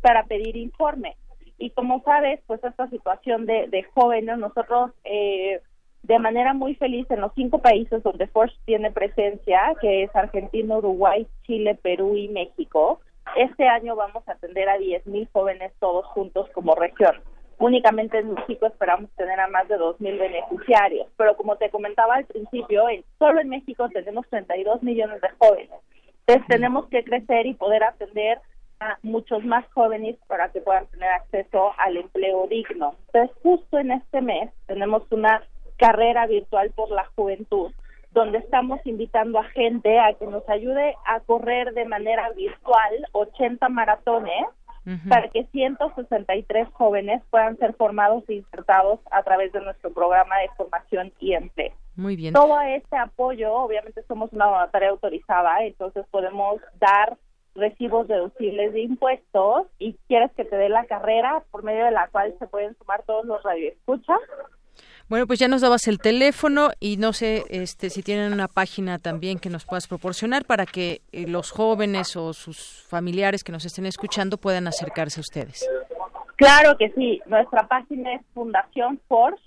para pedir informe. Y como sabes, pues esta situación de, de jóvenes, nosotros eh, de manera muy feliz en los cinco países donde Force tiene presencia, que es Argentina, Uruguay, Chile, Perú y México, este año vamos a atender a 10.000 jóvenes todos juntos como región. Únicamente en México esperamos tener a más de 2.000 beneficiarios, pero como te comentaba al principio, en, solo en México tenemos 32 millones de jóvenes. Entonces tenemos que crecer y poder atender a muchos más jóvenes para que puedan tener acceso al empleo digno. Entonces, justo en este mes tenemos una carrera virtual por la juventud, donde estamos invitando a gente a que nos ayude a correr de manera virtual 80 maratones para que 163 jóvenes puedan ser formados e insertados a través de nuestro programa de formación y empleo. Muy bien. Todo este apoyo, obviamente somos una tarea autorizada, entonces podemos dar recibos deducibles de impuestos y quieres que te dé la carrera por medio de la cual se pueden sumar todos los radioescuchas. Bueno, pues ya nos dabas el teléfono y no sé este, si tienen una página también que nos puedas proporcionar para que eh, los jóvenes o sus familiares que nos estén escuchando puedan acercarse a ustedes. Claro que sí, nuestra página es fundacionforce.org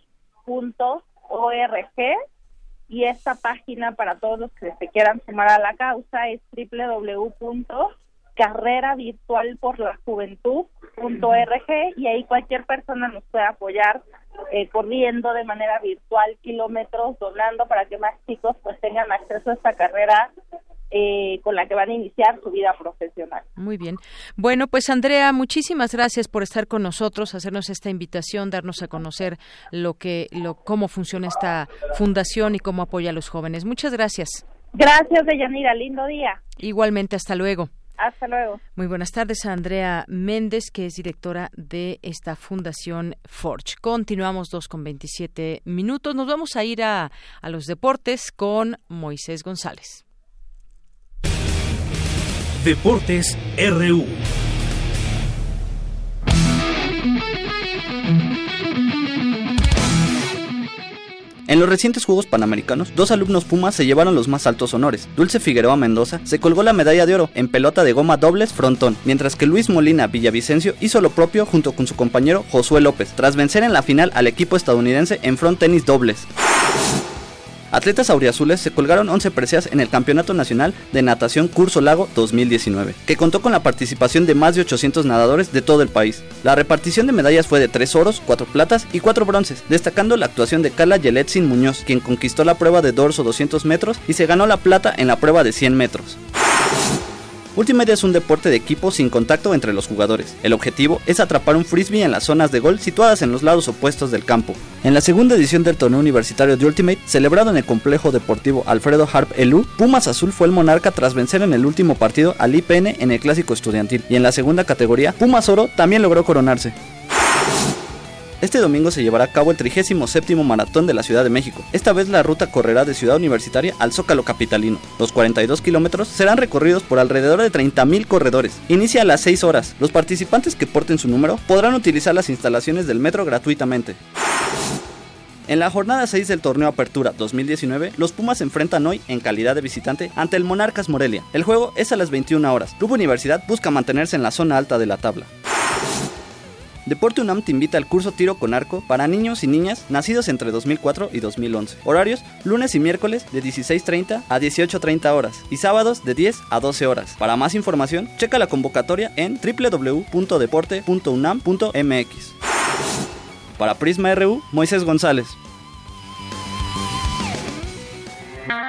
y esta página para todos los que se quieran sumar a la causa es www.carreravirtualporlajuventud.org y ahí cualquier persona nos puede apoyar eh, corriendo de manera virtual kilómetros, donando para que más chicos pues tengan acceso a esta carrera eh, con la que van a iniciar su vida profesional. Muy bien. Bueno, pues Andrea, muchísimas gracias por estar con nosotros, hacernos esta invitación, darnos a conocer lo que, lo, cómo funciona esta fundación y cómo apoya a los jóvenes. Muchas gracias. Gracias, Deyanira. Lindo día. Igualmente, hasta luego. Hasta luego. Muy buenas tardes a Andrea Méndez, que es directora de esta fundación Forge. Continuamos dos con 27 minutos. Nos vamos a ir a, a los deportes con Moisés González. Deportes RU. En los recientes Juegos Panamericanos, dos alumnos Pumas se llevaron los más altos honores. Dulce Figueroa Mendoza se colgó la medalla de oro en pelota de goma dobles frontón, mientras que Luis Molina Villavicencio hizo lo propio junto con su compañero Josué López, tras vencer en la final al equipo estadounidense en front tenis dobles. Atletas auriazules se colgaron 11 preseas en el Campeonato Nacional de Natación Curso Lago 2019, que contó con la participación de más de 800 nadadores de todo el país. La repartición de medallas fue de 3 oros, 4 platas y 4 bronces, destacando la actuación de Carla Yeletzin Muñoz, quien conquistó la prueba de dorso 200 metros y se ganó la plata en la prueba de 100 metros. Ultimate es un deporte de equipo sin contacto entre los jugadores. El objetivo es atrapar un frisbee en las zonas de gol situadas en los lados opuestos del campo. En la segunda edición del torneo universitario de Ultimate, celebrado en el complejo deportivo Alfredo Harp Elú, Pumas Azul fue el monarca tras vencer en el último partido al IPN en el clásico estudiantil. Y en la segunda categoría, Pumas Oro también logró coronarse. Este domingo se llevará a cabo el 37 Maratón de la Ciudad de México. Esta vez la ruta correrá de Ciudad Universitaria al Zócalo Capitalino. Los 42 kilómetros serán recorridos por alrededor de 30.000 corredores. Inicia a las 6 horas. Los participantes que porten su número podrán utilizar las instalaciones del metro gratuitamente. En la jornada 6 del torneo Apertura 2019, los Pumas se enfrentan hoy en calidad de visitante ante el Monarcas Morelia. El juego es a las 21 horas. Club Universidad busca mantenerse en la zona alta de la tabla. Deporte UNAM te invita al curso Tiro con Arco para niños y niñas nacidos entre 2004 y 2011. Horarios lunes y miércoles de 16.30 a 18.30 horas y sábados de 10 a 12 horas. Para más información, checa la convocatoria en www.deporte.unam.mx. Para Prisma RU, Moisés González.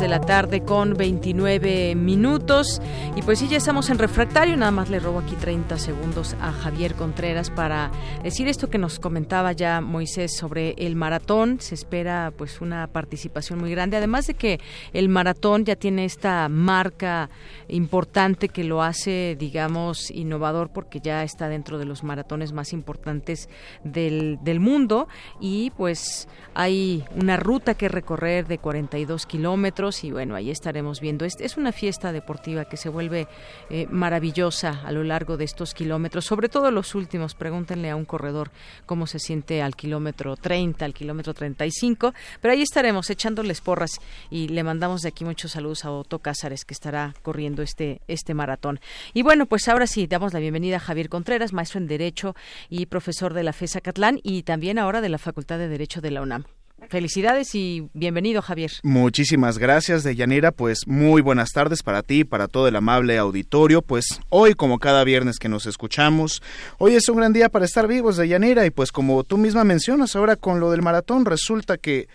De la tarde con 29 minutos. Y pues sí, ya estamos en refractario. Nada más le robo aquí 30 segundos a Javier Contreras para decir esto que nos comentaba ya Moisés sobre el maratón. Se espera pues una participación muy grande. Además de que el maratón ya tiene esta marca importante que lo hace, digamos, innovador porque ya está dentro de los maratones más importantes del, del mundo. Y pues hay una ruta que recorrer de 42 kilómetros y bueno, ahí estaremos viendo. Es, es una fiesta deportiva que se vuelve eh, maravillosa a lo largo de estos kilómetros, sobre todo los últimos. Pregúntenle a un corredor cómo se siente al kilómetro 30, al kilómetro 35, pero ahí estaremos echándoles porras y le mandamos de aquí muchos saludos a Otto Cázares que estará corriendo este, este maratón. Y bueno, pues ahora sí, damos la bienvenida a Javier Contreras, maestro en Derecho y profesor de la FESA Catlán y también ahora de la Facultad de Derecho de la UNAM. Felicidades y bienvenido, Javier. Muchísimas gracias, Deyanira. Pues muy buenas tardes para ti, para todo el amable auditorio. Pues hoy, como cada viernes que nos escuchamos, hoy es un gran día para estar vivos, Deyanira. Y pues como tú misma mencionas ahora con lo del maratón, resulta que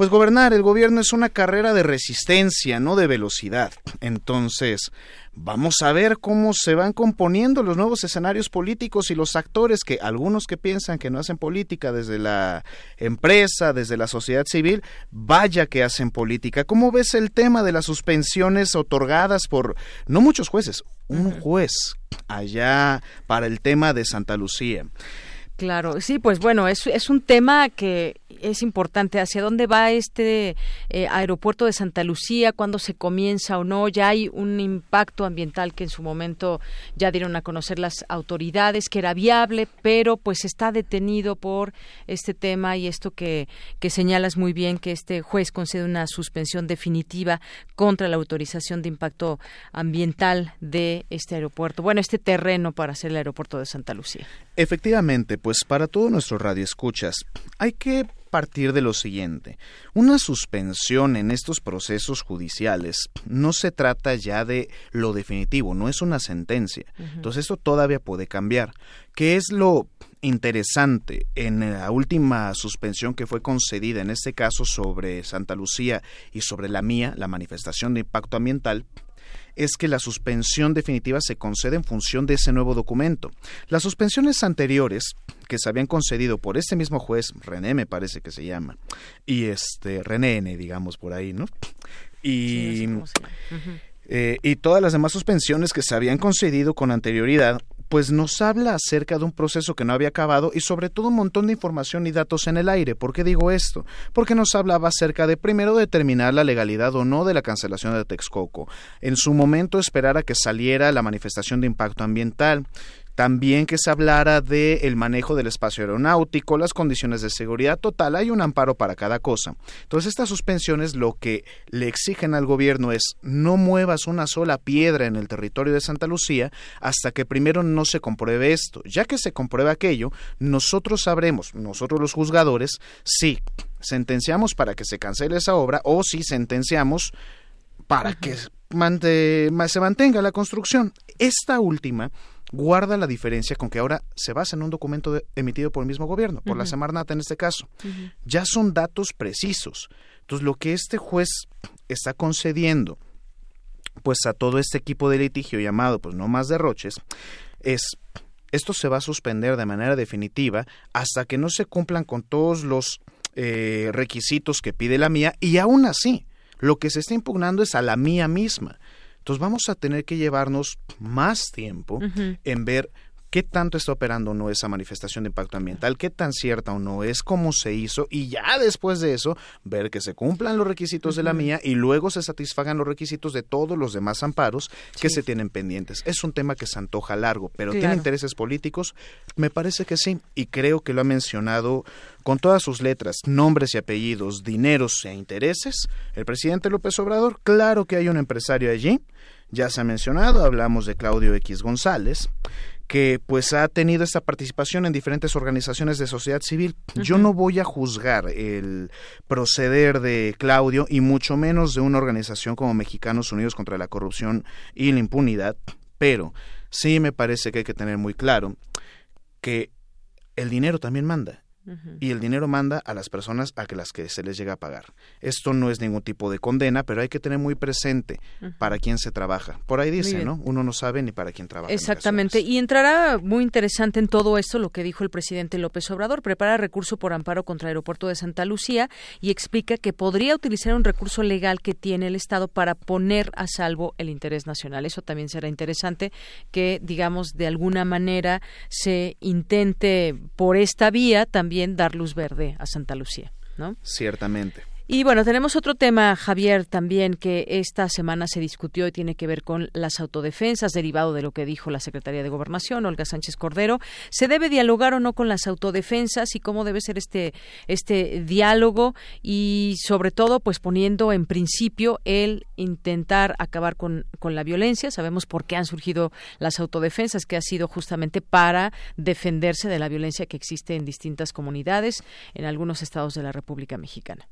pues gobernar, el gobierno es una carrera de resistencia, no de velocidad. Entonces, vamos a ver cómo se van componiendo los nuevos escenarios políticos y los actores que algunos que piensan que no hacen política desde la empresa, desde la sociedad civil, vaya que hacen política. ¿Cómo ves el tema de las suspensiones otorgadas por no muchos jueces, un juez allá para el tema de Santa Lucía? Claro, sí, pues bueno, es, es un tema que es importante. ¿Hacia dónde va este eh, aeropuerto de Santa Lucía? ¿Cuándo se comienza o no? Ya hay un impacto ambiental que en su momento ya dieron a conocer las autoridades, que era viable, pero pues está detenido por este tema y esto que, que señalas muy bien, que este juez concede una suspensión definitiva contra la autorización de impacto ambiental de este aeropuerto. Bueno, este terreno para hacer el aeropuerto de Santa Lucía. Efectivamente, pues para todo nuestro radio escuchas, hay que partir de lo siguiente. Una suspensión en estos procesos judiciales no se trata ya de lo definitivo, no es una sentencia. Entonces esto todavía puede cambiar. ¿Qué es lo interesante en la última suspensión que fue concedida, en este caso sobre Santa Lucía y sobre la mía, la manifestación de impacto ambiental? Es que la suspensión definitiva se concede en función de ese nuevo documento. Las suspensiones anteriores que se habían concedido por este mismo juez, René me parece que se llama, y este, René N, digamos por ahí, ¿no? Y, eh, y todas las demás suspensiones que se habían concedido con anterioridad pues nos habla acerca de un proceso que no había acabado y sobre todo un montón de información y datos en el aire. ¿Por qué digo esto? Porque nos hablaba acerca de primero determinar la legalidad o no de la cancelación de Texcoco, en su momento esperar a que saliera la manifestación de impacto ambiental, también que se hablara del el manejo del espacio aeronáutico, las condiciones de seguridad total, hay un amparo para cada cosa. Entonces estas suspensiones lo que le exigen al gobierno es no muevas una sola piedra en el territorio de Santa Lucía hasta que primero no se compruebe esto. Ya que se compruebe aquello, nosotros sabremos, nosotros los juzgadores, si sentenciamos para que se cancele esa obra o si sentenciamos para que se mantenga la construcción. Esta última guarda la diferencia con que ahora se basa en un documento emitido por el mismo gobierno, por la Semarnata en este caso. Ya son datos precisos. Entonces, lo que este juez está concediendo pues a todo este equipo de litigio llamado pues no más derroches es esto se va a suspender de manera definitiva hasta que no se cumplan con todos los eh, requisitos que pide la mía y aún así lo que se está impugnando es a la mía misma entonces vamos a tener que llevarnos más tiempo en ver qué tanto está operando o no esa manifestación de impacto ambiental, qué tan cierta o no es, cómo se hizo, y ya después de eso, ver que se cumplan los requisitos de la mía y luego se satisfagan los requisitos de todos los demás amparos que se tienen pendientes. Es un tema que se antoja largo, pero ¿tiene intereses políticos? Me parece que sí, y creo que lo ha mencionado con todas sus letras, nombres y apellidos, dineros e intereses, el presidente López Obrador, claro que hay un empresario allí, ya se ha mencionado, hablamos de Claudio X González, que pues ha tenido esta participación en diferentes organizaciones de sociedad civil. Yo no voy a juzgar el proceder de Claudio y mucho menos de una organización como Mexicanos Unidos contra la Corrupción y la Impunidad, pero sí me parece que hay que tener muy claro que el dinero también manda y el dinero manda a las personas a que las que se les llega a pagar. Esto no es ningún tipo de condena, pero hay que tener muy presente para quién se trabaja. Por ahí dice, ¿no? Uno no sabe ni para quién trabaja. Exactamente. Y entrará muy interesante en todo esto lo que dijo el presidente López Obrador. Prepara recurso por amparo contra el aeropuerto de Santa Lucía y explica que podría utilizar un recurso legal que tiene el Estado para poner a salvo el interés nacional. Eso también será interesante que, digamos, de alguna manera se intente por esta vía también dar luz verde a Santa Lucía, ¿no? Ciertamente. Y bueno, tenemos otro tema, Javier, también que esta semana se discutió y tiene que ver con las autodefensas, derivado de lo que dijo la Secretaría de Gobernación, Olga Sánchez Cordero. ¿Se debe dialogar o no con las autodefensas y cómo debe ser este, este diálogo? Y sobre todo, pues poniendo en principio el intentar acabar con, con la violencia. Sabemos por qué han surgido las autodefensas, que ha sido justamente para defenderse de la violencia que existe en distintas comunidades en algunos estados de la República Mexicana.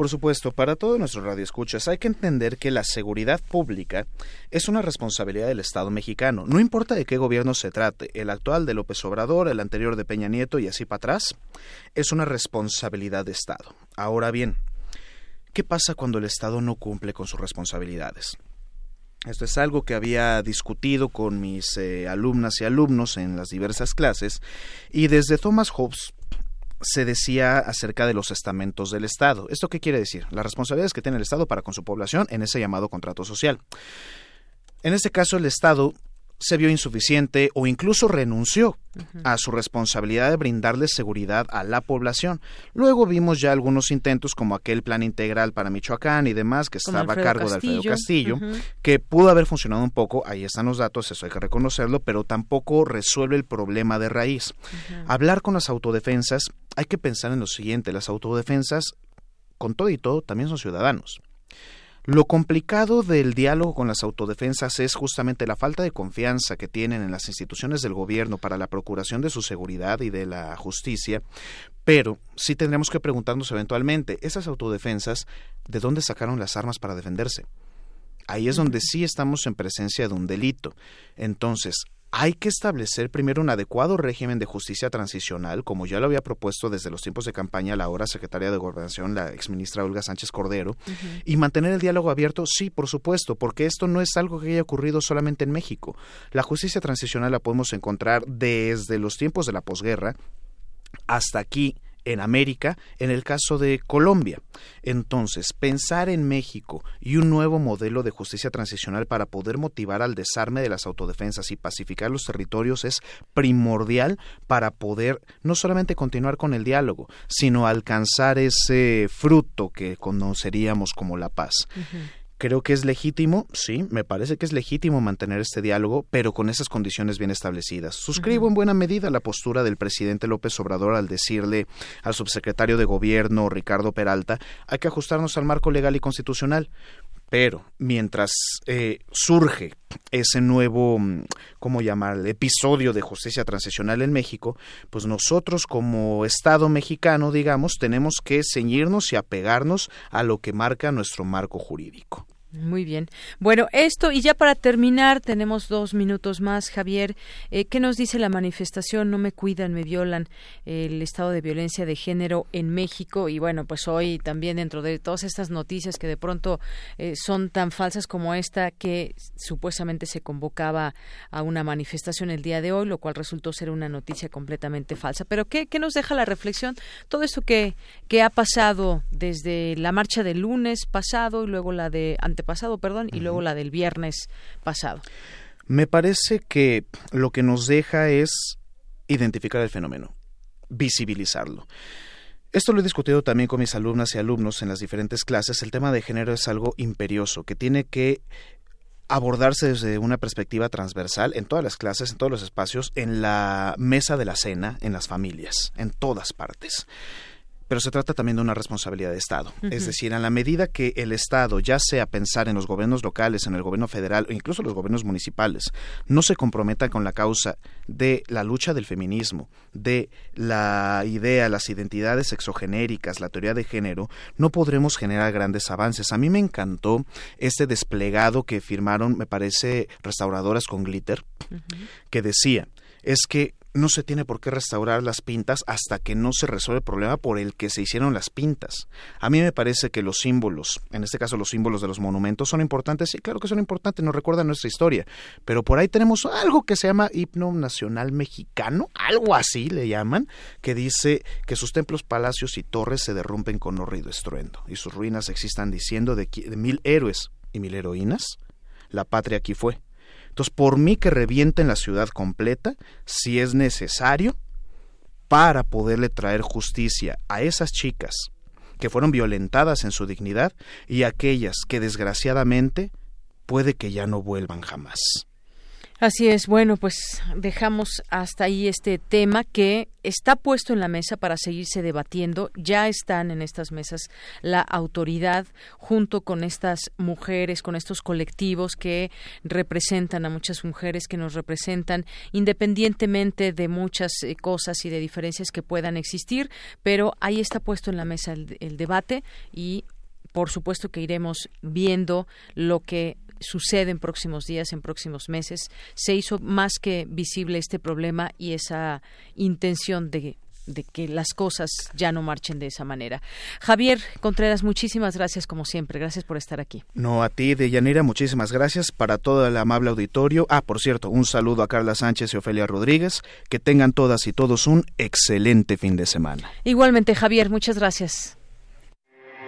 Por supuesto, para todos nuestros radioescuchas hay que entender que la seguridad pública es una responsabilidad del Estado mexicano. No importa de qué gobierno se trate, el actual de López Obrador, el anterior de Peña Nieto y así para atrás, es una responsabilidad de Estado. Ahora bien, ¿qué pasa cuando el Estado no cumple con sus responsabilidades? Esto es algo que había discutido con mis eh, alumnas y alumnos en las diversas clases y desde Thomas Hobbes se decía acerca de los estamentos del Estado. ¿Esto qué quiere decir? Las responsabilidades que tiene el Estado para con su población en ese llamado contrato social. En este caso, el Estado se vio insuficiente o incluso renunció a su responsabilidad de brindarle seguridad a la población. Luego vimos ya algunos intentos como aquel plan integral para Michoacán y demás que estaba a cargo de Alfredo Castillo, que pudo haber funcionado un poco, ahí están los datos, eso hay que reconocerlo, pero tampoco resuelve el problema de raíz. Hablar con las autodefensas, hay que pensar en lo siguiente, las autodefensas, con todo y todo, también son ciudadanos. Lo complicado del diálogo con las autodefensas es justamente la falta de confianza que tienen en las instituciones del gobierno para la procuración de su seguridad y de la justicia, pero sí tendremos que preguntarnos eventualmente, esas autodefensas, ¿de dónde sacaron las armas para defenderse? Ahí es donde sí estamos en presencia de un delito. Entonces, hay que establecer primero un adecuado régimen de justicia transicional, como ya lo había propuesto desde los tiempos de campaña la ahora secretaria de Gobernación, la exministra Olga Sánchez Cordero, y mantener el diálogo abierto, sí, por supuesto, porque esto no es algo que haya ocurrido solamente en México. La justicia transicional la podemos encontrar desde los tiempos de la posguerra hasta aquí en América, en el caso de Colombia. Entonces, pensar en México y un nuevo modelo de justicia transicional para poder motivar al desarme de las autodefensas y pacificar los territorios es primordial para poder no solamente continuar con el diálogo, sino alcanzar ese fruto que conoceríamos como la paz. Creo que es legítimo, sí, me parece que es legítimo mantener este diálogo, pero con esas condiciones bien establecidas. Suscribo en buena medida la postura del presidente López Obrador al decirle al subsecretario de Gobierno, Ricardo Peralta, hay que ajustarnos al marco legal y constitucional. Pero mientras eh, surge ese nuevo, mm, ¿cómo llamar?, episodio de justicia transicional en México, pues nosotros como Estado mexicano, digamos, tenemos que ceñirnos y apegarnos a lo que marca nuestro marco jurídico. Muy bien. Bueno, esto y ya para terminar, tenemos dos minutos más, Javier. Eh, ¿Qué nos dice la manifestación No me cuidan, me violan el estado de violencia de género en México? Y bueno, pues hoy también dentro de todas estas noticias que de pronto eh, son tan falsas como esta, que supuestamente se convocaba a una manifestación el día de hoy, lo cual resultó ser una noticia completamente falsa. Pero ¿qué, qué nos deja la reflexión? Todo esto que, que ha pasado desde la marcha del lunes pasado y luego la de pasado, perdón, y luego la del viernes pasado. Me parece que lo que nos deja es identificar el fenómeno, visibilizarlo. Esto lo he discutido también con mis alumnas y alumnos en las diferentes clases. El tema de género es algo imperioso que tiene que abordarse desde una perspectiva transversal en todas las clases, en todos los espacios, en la mesa de la cena, en las familias, en todas partes pero se trata también de una responsabilidad de Estado. Es decir, en la medida que el Estado, ya sea pensar en los gobiernos locales, en el gobierno federal o incluso los gobiernos municipales, no se comprometa con la causa de la lucha del feminismo, de la idea, las identidades exogenéricas, la teoría de género, no podremos generar grandes avances. A mí me encantó este desplegado que firmaron, me parece, restauradoras con glitter, que decía, es que no se tiene por qué restaurar las pintas hasta que no se resuelve el problema por el que se hicieron las pintas. A mí me parece que los símbolos, en este caso los símbolos de los monumentos, son importantes, sí, claro que son importantes, nos recuerdan nuestra historia, pero por ahí tenemos algo que se llama himno nacional mexicano, algo así le llaman, que dice que sus templos, palacios y torres se derrumpen con horrido estruendo, y sus ruinas existan diciendo de, de mil héroes y mil heroínas, la patria aquí fue por mí que revienten la ciudad completa, si es necesario, para poderle traer justicia a esas chicas que fueron violentadas en su dignidad y aquellas que desgraciadamente puede que ya no vuelvan jamás. Así es, bueno, pues dejamos hasta ahí este tema que está puesto en la mesa para seguirse debatiendo. Ya están en estas mesas la autoridad junto con estas mujeres, con estos colectivos que representan a muchas mujeres, que nos representan independientemente de muchas eh, cosas y de diferencias que puedan existir, pero ahí está puesto en la mesa el, el debate y por supuesto que iremos viendo lo que sucede en próximos días, en próximos meses, se hizo más que visible este problema y esa intención de de que las cosas ya no marchen de esa manera. Javier Contreras, muchísimas gracias como siempre. Gracias por estar aquí. No, a ti, Deyanira, muchísimas gracias para todo el amable auditorio. Ah, por cierto, un saludo a Carla Sánchez y Ofelia Rodríguez. Que tengan todas y todos un excelente fin de semana. Igualmente, Javier, muchas gracias.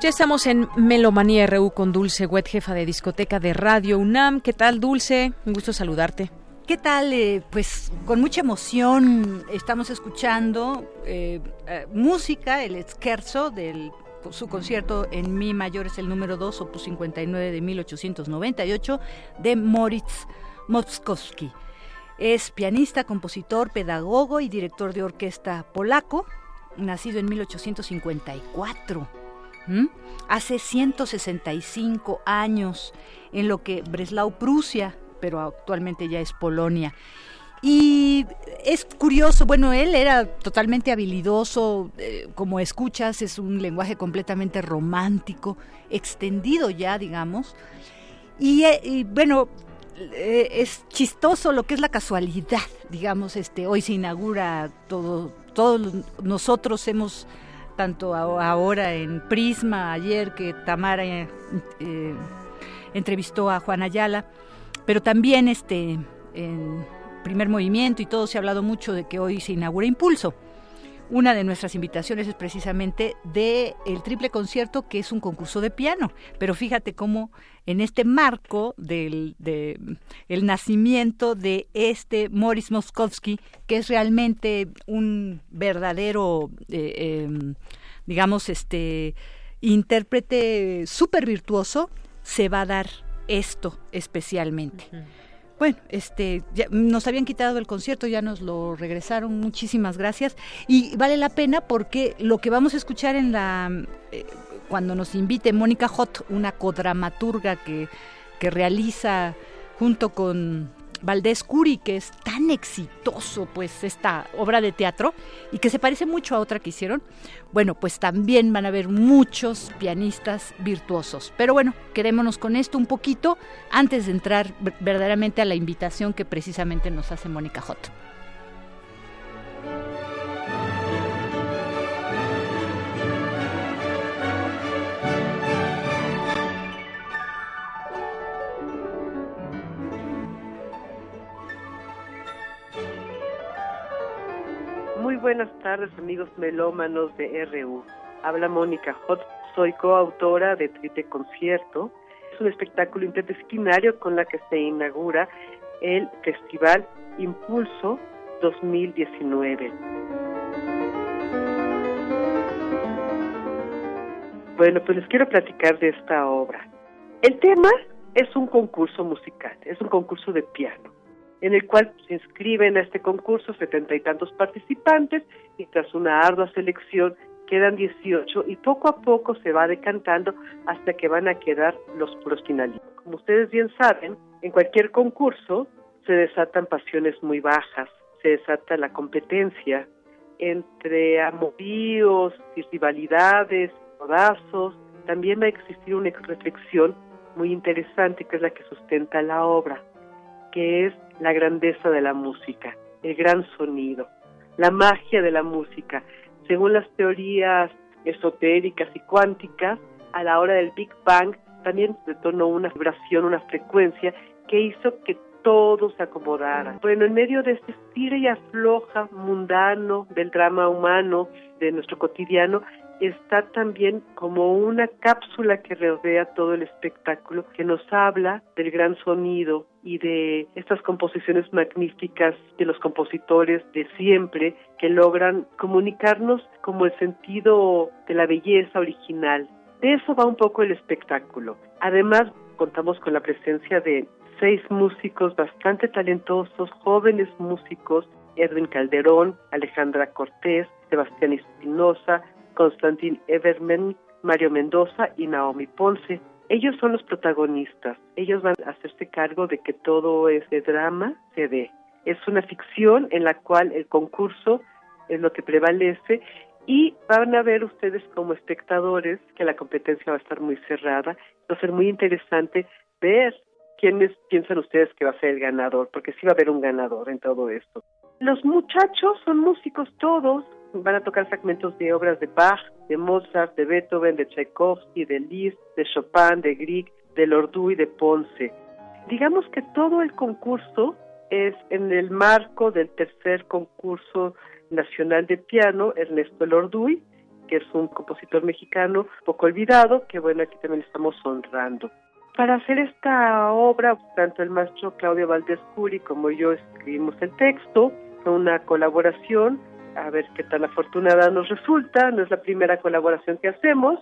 Ya estamos en Melomanía RU con Dulce Wet, jefa de discoteca de Radio UNAM. ¿Qué tal, Dulce? Un gusto saludarte. ¿Qué tal? Eh, pues con mucha emoción estamos escuchando eh, eh, música, el scherzo del su concierto en Mi mayor es el número 2, opus 59 de 1898, de Moritz Moskowski. Es pianista, compositor, pedagogo y director de orquesta polaco, nacido en 1854 hace 165 años en lo que Breslau, Prusia, pero actualmente ya es Polonia. Y es curioso, bueno, él era totalmente habilidoso, eh, como escuchas, es un lenguaje completamente romántico, extendido ya, digamos. Y, eh, bueno, eh, es chistoso lo que es la casualidad, digamos, este, hoy se inaugura todo, todos nosotros hemos tanto ahora en Prisma, ayer que Tamara eh, entrevistó a Juan Ayala, pero también este, en primer movimiento y todo se ha hablado mucho de que hoy se inaugura Impulso. Una de nuestras invitaciones es precisamente de el triple concierto, que es un concurso de piano. Pero fíjate cómo en este marco del de, el nacimiento de este Morris Moskowski, que es realmente un verdadero, eh, em, digamos, este intérprete súper virtuoso, se va a dar esto especialmente. Bueno, este, nos habían quitado el concierto, ya nos lo regresaron, muchísimas gracias. Y vale la pena porque lo que vamos a escuchar en la, eh, cuando nos invite Mónica Hot, una codramaturga que, que realiza junto con Valdés Curi, que es tan exitoso, pues, esta obra de teatro y que se parece mucho a otra que hicieron, bueno, pues también van a haber muchos pianistas virtuosos. Pero bueno, quedémonos con esto un poquito antes de entrar verdaderamente a la invitación que precisamente nos hace Mónica Hot. Buenas tardes, amigos melómanos de RU. Habla Mónica Hot, soy coautora de Triple Concierto. Es un espectáculo interdisciplinario con la que se inaugura el Festival Impulso 2019. Bueno, pues les quiero platicar de esta obra. El tema es un concurso musical, es un concurso de piano, en el cual se inscriben a este concurso setenta y tantos participantes y tras una ardua selección quedan 18 y poco a poco se va decantando hasta que van a quedar los puros finalistas. Como ustedes bien saben, en cualquier concurso se desatan pasiones muy bajas, se desata la competencia entre amoríos rivalidades, rodazos. También va a existir una reflexión muy interesante que es la que sustenta la obra, que es la grandeza de la música, el gran sonido, la magia de la música. Según las teorías esotéricas y cuánticas, a la hora del Big Bang también detonó una vibración, una frecuencia que hizo que todo se acomodara. Bueno, en medio de este estira y afloja mundano del drama humano, de nuestro cotidiano, está también como una cápsula que rodea todo el espectáculo, que nos habla del gran sonido y de estas composiciones magníficas de los compositores de siempre que logran comunicarnos como el sentido de la belleza original. De eso va un poco el espectáculo. Además, contamos con la presencia de seis músicos bastante talentosos, jóvenes músicos, Edwin Calderón, Alejandra Cortés, Sebastián Espinosa, Constantin Everman, Mario Mendoza y Naomi Ponce. Ellos son los protagonistas. Ellos van a hacerse cargo de que todo ese drama se dé. Es una ficción en la cual el concurso es lo que prevalece y van a ver ustedes como espectadores que la competencia va a estar muy cerrada. Va a ser muy interesante ver quiénes piensan ustedes que va a ser el ganador, porque sí va a haber un ganador en todo esto. Los muchachos son músicos todos, van a tocar fragmentos de obras de Bach, de Mozart, de Beethoven, de Tchaikovsky, de Liszt, de Chopin, de Grieg, de Lordu y de Ponce. Digamos que todo el concurso es en el marco del tercer concurso nacional de piano Ernesto Lorduy, que es un compositor mexicano poco olvidado, que bueno, aquí también estamos honrando. Para hacer esta obra, tanto el maestro Claudio Valdés Curi como yo escribimos el texto, fue una colaboración, a ver qué tan afortunada nos resulta, no es la primera colaboración que hacemos,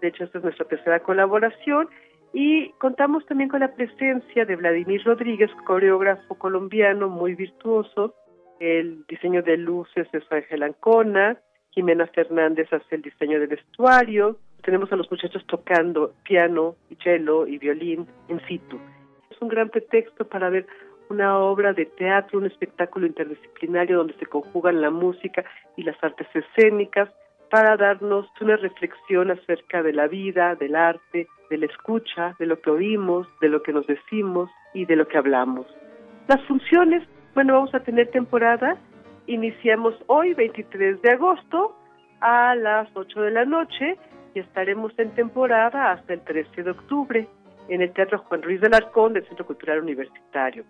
de hecho esta es nuestra tercera colaboración, y contamos también con la presencia de Vladimir Rodríguez, coreógrafo colombiano muy virtuoso, el diseño de luces es Ángel Ancona, Jimena Fernández hace el diseño del vestuario, tenemos a los muchachos tocando piano, cello y violín en situ. Es un gran pretexto para ver una obra de teatro, un espectáculo interdisciplinario donde se conjugan la música y las artes escénicas para darnos una reflexión acerca de la vida, del arte, de la escucha, de lo que oímos, de lo que nos decimos y de lo que hablamos. Las funciones, bueno, vamos a tener temporada, iniciamos hoy, 23 de agosto, a las 8 de la noche y estaremos en temporada hasta el 13 de octubre en el Teatro Juan Ruiz del Arcón del Centro Cultural Universitario.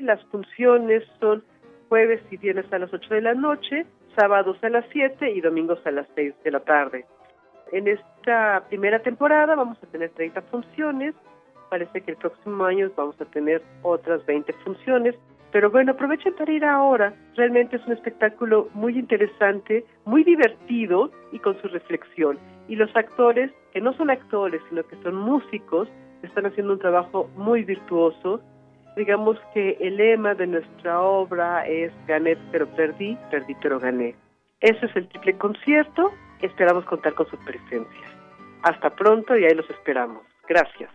Las funciones son jueves y viernes a las 8 de la noche, sábados a las 7 y domingos a las 6 de la tarde. En esta primera temporada vamos a tener 30 funciones, parece que el próximo año vamos a tener otras 20 funciones pero bueno, aprovechen para ir ahora. Realmente es un espectáculo muy interesante, muy divertido y con su reflexión. Y los actores, que no son actores, sino que son músicos, están haciendo un trabajo muy virtuoso. Digamos que el lema de nuestra obra es gané pero perdí, perdí pero gané. Ese es el triple concierto. Esperamos contar con su presencia. Hasta pronto y ahí los esperamos. Gracias.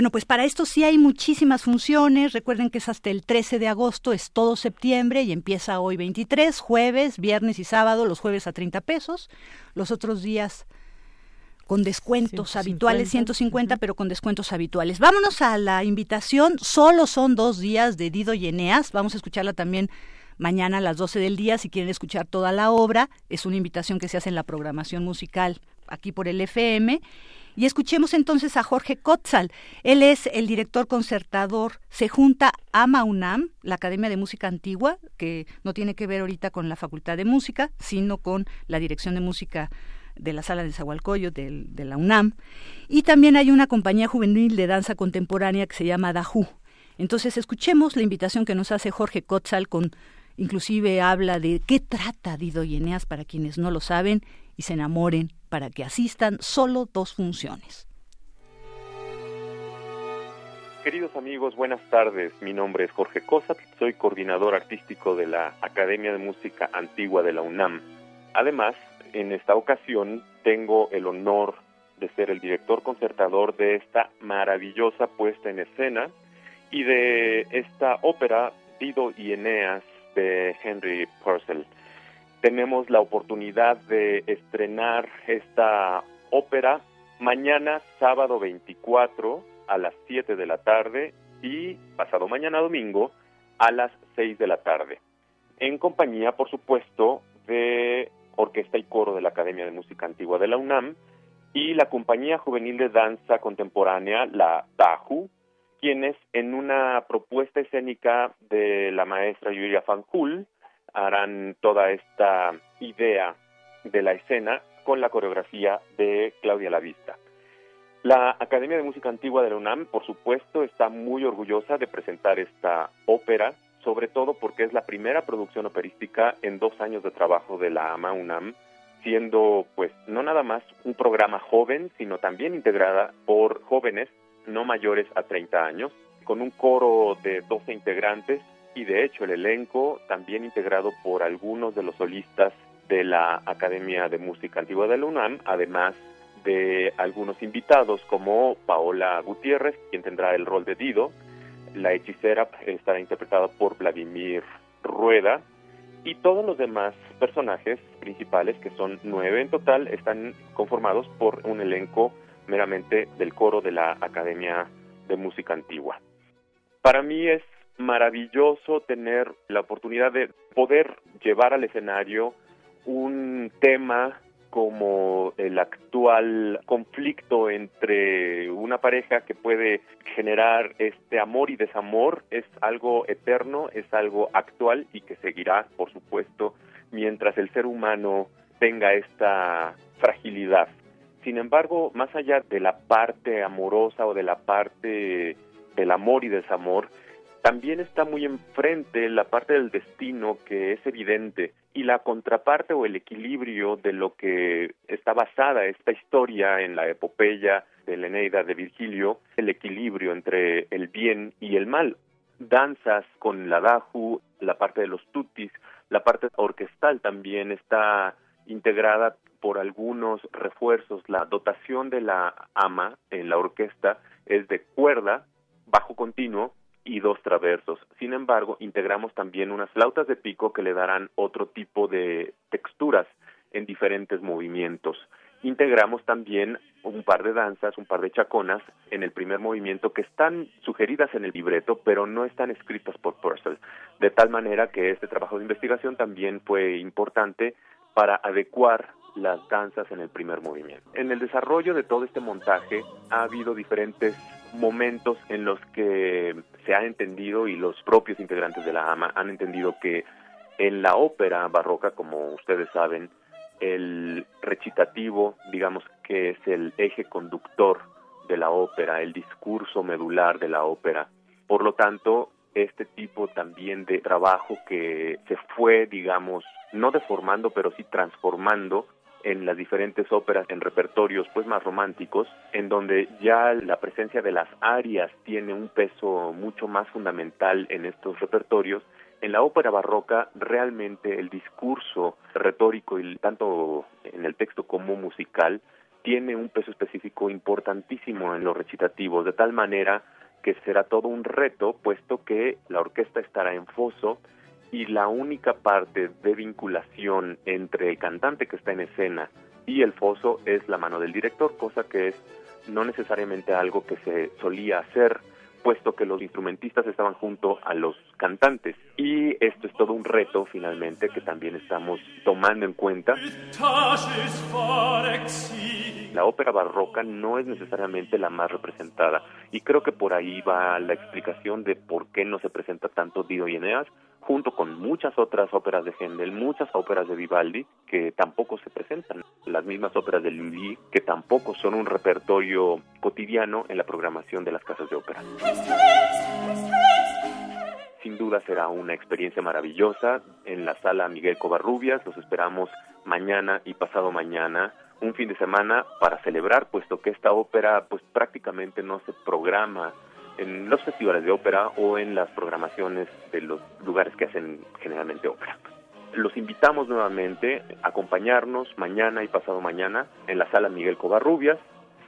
Bueno, pues para esto sí hay muchísimas funciones. Recuerden que es hasta el 13 de agosto, es todo septiembre y empieza hoy 23, jueves, viernes y sábado, los jueves a 30 pesos, los otros días con descuentos habituales, 150, pero con descuentos habituales. Vámonos a la invitación, solo son dos días de Dido y Eneas, vamos a escucharla también mañana a las 12 del día si quieren escuchar toda la obra. Es una invitación que se hace en la programación musical aquí por el FM. Y escuchemos entonces a Jorge Kotzal. Él es el director concertador. Se junta a MAUNAM, la Academia de Música Antigua, que no tiene que ver ahorita con la Facultad de Música, sino con la Dirección de Música de la Sala de Zahualcoyo de, de la UNAM. Y también hay una compañía juvenil de danza contemporánea que se llama DAJU. Entonces escuchemos la invitación que nos hace Jorge Kotzal con inclusive habla de qué trata Dido y Eneas para quienes no lo saben y se enamoren para que asistan solo dos funciones. Queridos amigos, buenas tardes. Mi nombre es Jorge Cosa, soy coordinador artístico de la Academia de Música Antigua de la UNAM. Además, en esta ocasión tengo el honor de ser el director concertador de esta maravillosa puesta en escena y de esta ópera Dido y Eneas de Henry Purcell tenemos la oportunidad de estrenar esta ópera mañana sábado 24 a las 7 de la tarde y pasado mañana domingo a las 6 de la tarde. En compañía, por supuesto, de Orquesta y Coro de la Academia de Música Antigua de la UNAM y la Compañía Juvenil de Danza Contemporánea, la DAJU, quienes en una propuesta escénica de la maestra Yuria Fanjul harán toda esta idea de la escena con la coreografía de Claudia Lavista. La Academia de Música Antigua de la UNAM, por supuesto, está muy orgullosa de presentar esta ópera, sobre todo porque es la primera producción operística en dos años de trabajo de la AMA UNAM, siendo pues no nada más un programa joven, sino también integrada por jóvenes no mayores a 30 años, con un coro de 12 integrantes y de hecho el elenco también integrado por algunos de los solistas de la Academia de Música Antigua de la UNAM, además de algunos invitados como Paola Gutiérrez, quien tendrá el rol de Dido, la hechicera estará interpretada por Vladimir Rueda y todos los demás personajes principales, que son nueve en total, están conformados por un elenco meramente del coro de la Academia de Música Antigua. Para mí es maravilloso tener la oportunidad de poder llevar al escenario un tema como el actual conflicto entre una pareja que puede generar este amor y desamor es algo eterno, es algo actual y que seguirá, por supuesto, mientras el ser humano tenga esta fragilidad. Sin embargo, más allá de la parte amorosa o de la parte del amor y desamor, también está muy enfrente la parte del destino que es evidente y la contraparte o el equilibrio de lo que está basada esta historia en la epopeya de la Eneida de Virgilio, el equilibrio entre el bien y el mal. Danzas con la daju, la parte de los tutis, la parte orquestal también está integrada por algunos refuerzos. La dotación de la ama en la orquesta es de cuerda, bajo continuo y dos traversos. Sin embargo, integramos también unas flautas de pico que le darán otro tipo de texturas en diferentes movimientos. Integramos también un par de danzas, un par de chaconas en el primer movimiento que están sugeridas en el libreto, pero no están escritas por Purcell, de tal manera que este trabajo de investigación también fue importante para adecuar las danzas en el primer movimiento. En el desarrollo de todo este montaje ha habido diferentes momentos en los que se ha entendido y los propios integrantes de la AMA han entendido que en la ópera barroca, como ustedes saben, el recitativo, digamos que es el eje conductor de la ópera, el discurso medular de la ópera. Por lo tanto, este tipo también de trabajo que se fue, digamos, no deformando, pero sí transformando en las diferentes óperas en repertorios pues más románticos en donde ya la presencia de las arias tiene un peso mucho más fundamental en estos repertorios. En la ópera barroca realmente el discurso retórico y tanto en el texto como musical tiene un peso específico importantísimo en los recitativos de tal manera que será todo un reto puesto que la orquesta estará en foso y la única parte de vinculación entre el cantante que está en escena y el foso es la mano del director, cosa que es no necesariamente algo que se solía hacer puesto que los instrumentistas estaban junto a los cantantes. Y esto es todo un reto finalmente que también estamos tomando en cuenta. La ópera barroca no es necesariamente la más representada y creo que por ahí va la explicación de por qué no se presenta tanto Dido y Eneas junto con muchas otras óperas de Händel, muchas óperas de Vivaldi que tampoco se presentan, las mismas óperas de Lully que tampoco son un repertorio cotidiano en la programación de las casas de ópera. Sin duda será una experiencia maravillosa en la sala Miguel Covarrubias, los esperamos mañana y pasado mañana un fin de semana para celebrar, puesto que esta ópera pues prácticamente no se programa en los festivales de ópera o en las programaciones de los lugares que hacen generalmente ópera. Los invitamos nuevamente a acompañarnos mañana y pasado mañana en la sala Miguel Covarrubias,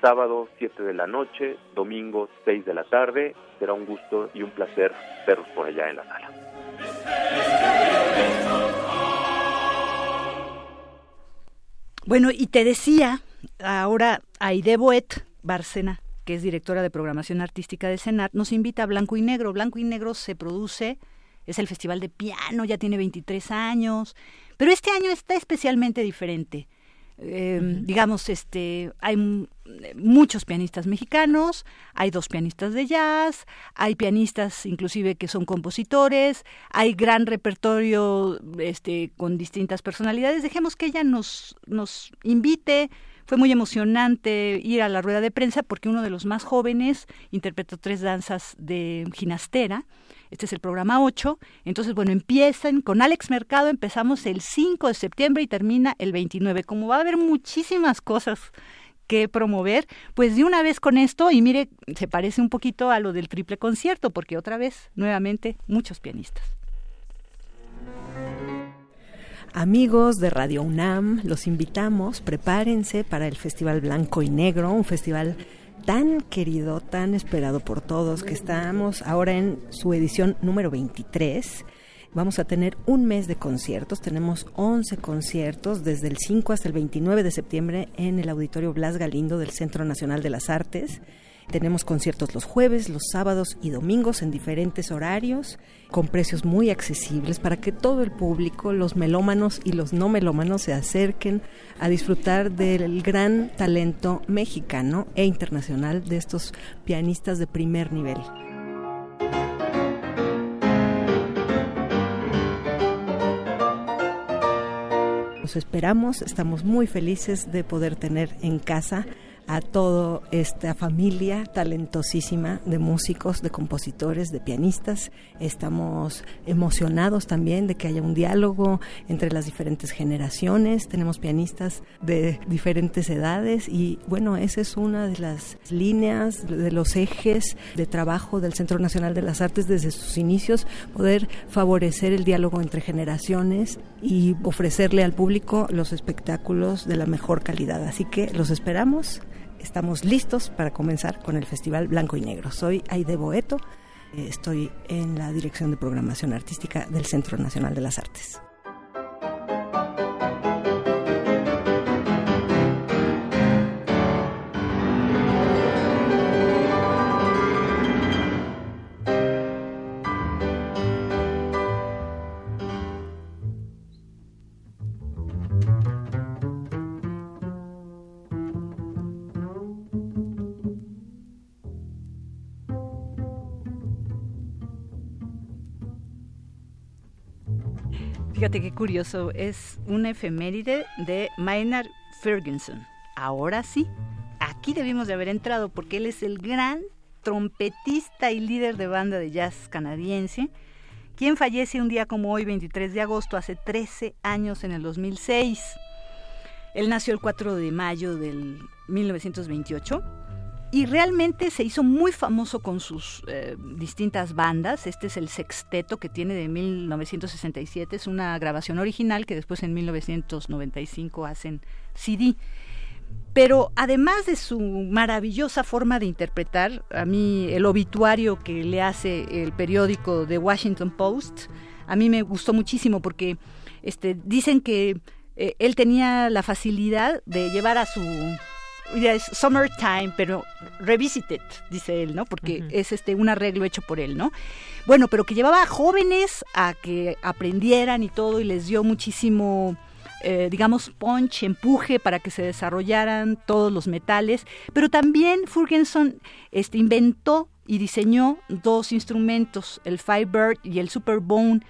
sábado 7 de la noche, domingo 6 de la tarde. Será un gusto y un placer verlos por allá en la sala. Bueno, y te decía ahora Aide Boet, Bárcena, que es directora de programación artística de Senat, nos invita a Blanco y Negro. Blanco y Negro se produce, es el festival de piano, ya tiene 23 años, pero este año está especialmente diferente. Em, digamos, este, hay muchos pianistas mexicanos, hay dos pianistas de jazz, hay pianistas inclusive que son compositores, hay gran repertorio este, con distintas personalidades. Dejemos que ella nos, nos invite, fue muy emocionante ir a la rueda de prensa porque uno de los más jóvenes interpretó tres danzas de ginastera. Este es el programa 8. Entonces, bueno, empiezan con Alex Mercado, empezamos el 5 de septiembre y termina el 29. Como va a haber muchísimas cosas que promover, pues de una vez con esto, y mire, se parece un poquito a lo del triple concierto, porque otra vez, nuevamente, muchos pianistas. Amigos de Radio UNAM, los invitamos, prepárense para el Festival Blanco y Negro, un festival tan querido, tan esperado por todos, que estamos ahora en su edición número 23. Vamos a tener un mes de conciertos, tenemos 11 conciertos desde el 5 hasta el 29 de septiembre en el Auditorio Blas Galindo del Centro Nacional de las Artes. Tenemos conciertos los jueves, los sábados y domingos en diferentes horarios, con precios muy accesibles para que todo el público, los melómanos y los no melómanos, se acerquen a disfrutar del gran talento mexicano e internacional de estos pianistas de primer nivel. Los esperamos, estamos muy felices de poder tener en casa a toda esta familia talentosísima de músicos, de compositores, de pianistas. Estamos emocionados también de que haya un diálogo entre las diferentes generaciones. Tenemos pianistas de diferentes edades y bueno, esa es una de las líneas, de los ejes de trabajo del Centro Nacional de las Artes desde sus inicios, poder favorecer el diálogo entre generaciones y ofrecerle al público los espectáculos de la mejor calidad. Así que los esperamos estamos listos para comenzar con el Festival Blanco y Negro. Soy Aide Boeto, eh, estoy en la Dirección de Programación Artística del Centro Nacional de las Artes. Qué curioso, es una efeméride de Maynard Ferguson. Ahora sí, aquí debimos de haber entrado porque él es el gran trompetista y líder de banda de jazz canadiense, quien fallece un día como hoy, 23 de agosto, hace 13 años en el 2006. Él nació el 4 de mayo del 1928 y realmente se hizo muy famoso con sus eh, distintas bandas. Este es el sexteto que tiene de 1967, es una grabación original que después en 1995 hacen CD. Pero además de su maravillosa forma de interpretar, a mí el obituario que le hace el periódico The Washington Post, a mí me gustó muchísimo porque este, dicen que eh, él tenía la facilidad de llevar a su es Summertime, pero Revisited, dice él, ¿no? Porque es este un arreglo hecho por él, ¿no? Bueno, pero que llevaba a jóvenes a que aprendieran y todo y les dio muchísimo eh, digamos, punch, empuje para que se desarrollaran todos los metales, pero también Furgenson este, inventó y diseñó dos instrumentos, el Firebird y el Superbone,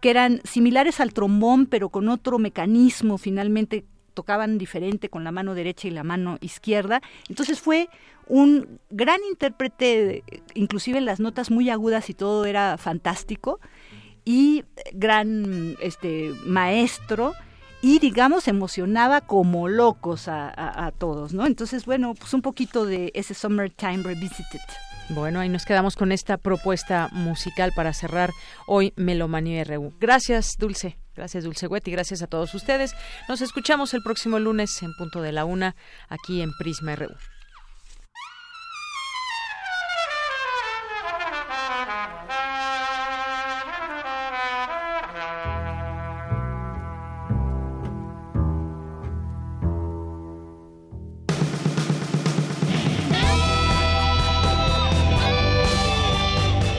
que eran similares al trombón, pero con otro mecanismo, finalmente tocaban diferente con la mano derecha y la mano izquierda. Entonces fue un gran intérprete, inclusive en las notas muy agudas y todo era fantástico, y gran este, maestro y digamos emocionaba como locos a, todos, ¿no? Entonces, bueno, pues un poquito de ese Summertime Revisited. Bueno, ahí nos quedamos con esta propuesta musical para cerrar hoy Melomanía RU. Gracias, Dulce. Gracias, Dulce Huet, y gracias a todos ustedes. Nos escuchamos el próximo lunes en punto de la una aquí en Prisma RU.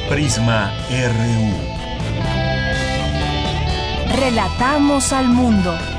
Prisma RU. Relatamos al mundo.